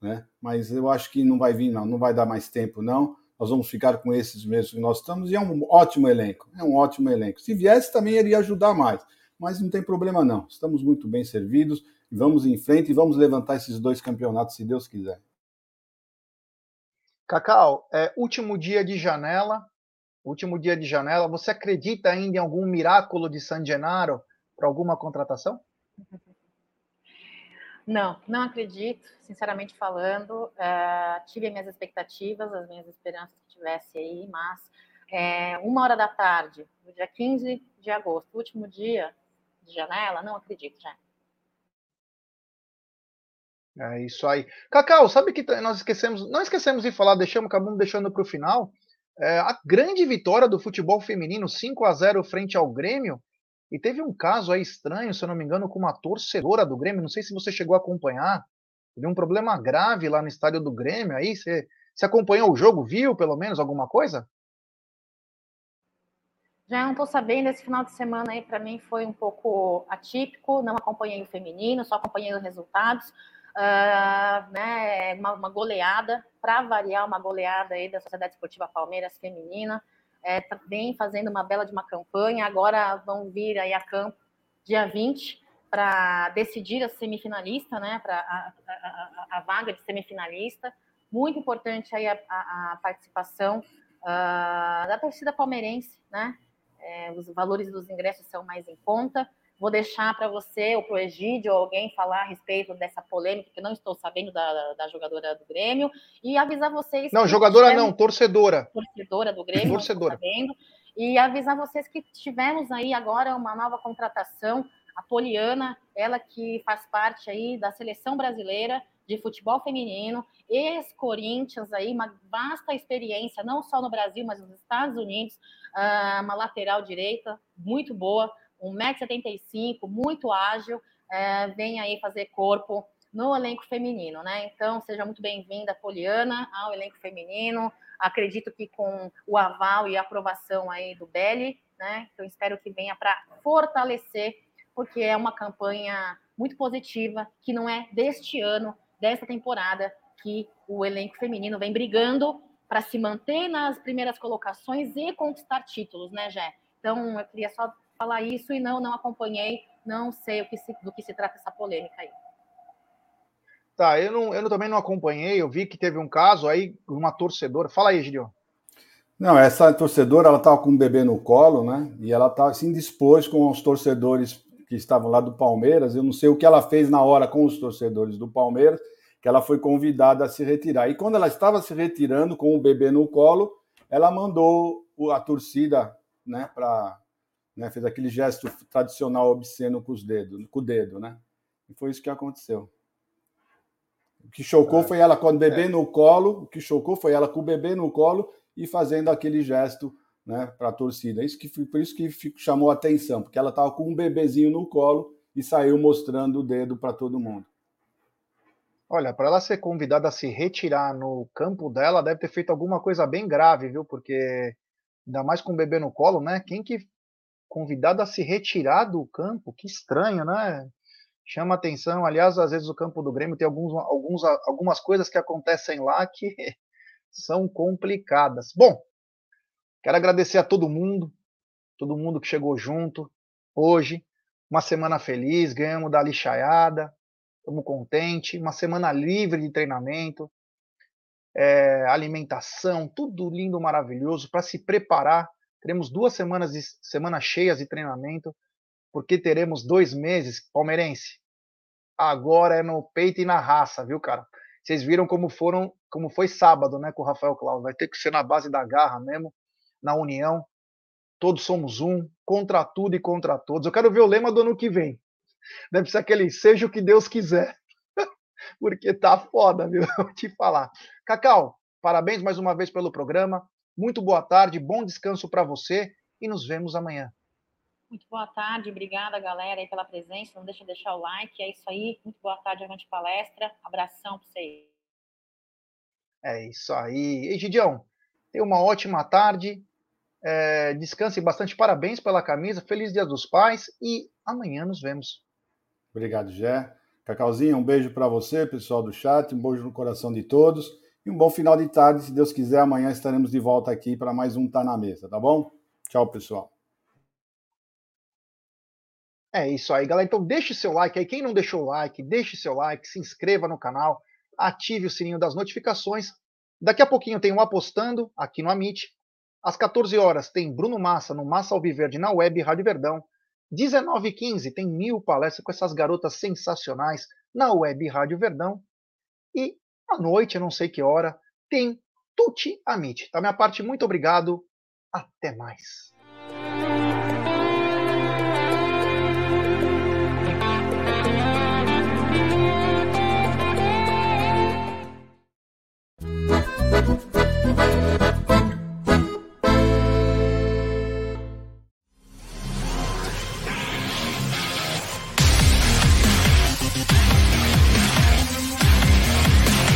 né? Mas eu acho que não vai vir, não, não vai dar mais tempo, não. Nós vamos ficar com esses mesmos que nós estamos, e é um ótimo elenco, é um ótimo elenco. Se viesse, também iria ajudar mais, mas não tem problema, não. Estamos muito bem servidos, vamos em frente e vamos levantar esses dois campeonatos, se Deus quiser. Cacau, é, último dia de janela, último dia de janela, você acredita ainda em algum miraculo de San Gennaro para alguma contratação? Não, não acredito, sinceramente falando. Uh, tive minhas expectativas, as minhas esperanças que tivesse aí, mas é, uma hora da tarde, no dia 15 de agosto, último dia de janela, não acredito, já. É isso aí. Cacau, sabe que nós esquecemos, não esquecemos de falar, deixamos, acabamos deixando para o final. É, a grande vitória do futebol feminino, 5 a 0 frente ao Grêmio, e teve um caso aí estranho, se eu não me engano, com uma torcedora do Grêmio. Não sei se você chegou a acompanhar. Teve um problema grave lá no estádio do Grêmio. Aí você, você acompanhou o jogo, viu pelo menos alguma coisa? Já não estou sabendo, esse final de semana aí para mim foi um pouco atípico, não acompanhei o feminino, só acompanhei os resultados. Uh, né, uma, uma goleada, para variar, uma goleada aí da Sociedade Esportiva Palmeiras Feminina é, tá fazendo uma bela de uma campanha. Agora vão vir aí a campo dia 20 para decidir a semifinalista, né? Para a, a, a, vaga de semifinalista. Muito importante aí a, a participação uh, da torcida palmeirense, né? É, os valores dos ingressos são mais em conta. Vou deixar para você ou para o Egídio ou alguém falar a respeito dessa polêmica, que não estou sabendo da, da jogadora do Grêmio, e avisar vocês. Não, jogadora tivemos... não, torcedora. Torcedora do Grêmio, torcedora. Sabendo, e avisar vocês que tivemos aí agora uma nova contratação, a Poliana, ela que faz parte aí da seleção brasileira de futebol feminino, ex-Corinthians aí, uma vasta experiência, não só no Brasil, mas nos Estados Unidos, ah, uma lateral direita muito boa, 1,75m, muito ágil, é, vem aí fazer corpo no elenco feminino, né? Então, seja muito bem-vinda, Poliana, ao elenco feminino. Acredito que com o aval e aprovação aí do Belli, né? Então, espero que venha para fortalecer, porque é uma campanha muito positiva, que não é deste ano, desta temporada, que o elenco feminino vem brigando para se manter nas primeiras colocações e conquistar títulos, né, Jé? Então, eu queria só falar isso e não, não acompanhei, não sei o que se, do que se trata essa polêmica aí. Tá, eu, não, eu também não acompanhei, eu vi que teve um caso aí, uma torcedora. Fala aí, Gideon. Não, essa torcedora, ela estava com um bebê no colo, né? E ela estava assim dispôs com os torcedores que estavam lá do Palmeiras. Eu não sei o que ela fez na hora com os torcedores do Palmeiras, que ela foi convidada a se retirar. E quando ela estava se retirando com o bebê no colo, ela mandou a torcida, né, para né, fez aquele gesto tradicional obsceno com os dedos, com o dedo, né? E foi isso que aconteceu. O que chocou é. foi ela com o bebê é. no colo, o que chocou foi ela com o bebê no colo e fazendo aquele gesto né, para a torcida. Isso que, por isso que chamou a atenção, porque ela estava com um bebezinho no colo e saiu mostrando o dedo para todo mundo. Olha, para ela ser convidada a se retirar no campo dela, deve ter feito alguma coisa bem grave, viu? Porque ainda mais com o bebê no colo, né? Quem que convidada a se retirar do campo? Que estranho, né? Chama atenção. Aliás, às vezes o campo do Grêmio tem alguns, alguns, algumas coisas que acontecem lá que são complicadas. Bom, quero agradecer a todo mundo, todo mundo que chegou junto hoje. Uma semana feliz, ganhamos da lixaiada, estamos contentes. Uma semana livre de treinamento, é, alimentação, tudo lindo, maravilhoso para se preparar. Teremos duas semanas, de, semanas cheias de treinamento, porque teremos dois meses, palmeirense. Agora é no peito e na raça, viu, cara? Vocês viram como foram, como foi sábado, né, com o Rafael Claus. Vai ter que ser na base da garra mesmo, na união. Todos somos um, contra tudo e contra todos. Eu quero ver o lema do ano que vem. Deve ser aquele seja o que Deus quiser. Porque tá foda, viu? Vou te falar. Cacau, parabéns mais uma vez pelo programa. Muito boa tarde, bom descanso para você e nos vemos amanhã. Muito boa tarde, obrigada galera aí pela presença. Não deixa de deixar o like, é isso aí. Muito boa tarde, avante palestra. Abração para vocês. É isso aí. E Gidião, tenha uma ótima tarde. É, descanse bastante. Parabéns pela camisa. Feliz Dia dos Pais e amanhã nos vemos. Obrigado, Jé. Cacauzinho, um beijo para você, pessoal do chat, um beijo no coração de todos e um bom final de tarde. Se Deus quiser, amanhã estaremos de volta aqui para mais um Tá na Mesa, tá bom? Tchau, pessoal. É isso aí, galera. Então deixe seu like aí. Quem não deixou o like, deixe seu like, se inscreva no canal, ative o sininho das notificações. Daqui a pouquinho tem um Apostando aqui no Amit. Às 14 horas tem Bruno Massa no Massa Alviverde na web Rádio Verdão. 19h15 tem mil palestras com essas garotas sensacionais na web Rádio Verdão. E à noite, eu não sei que hora, tem Tuti Amit. Da minha parte, muito obrigado. Até mais.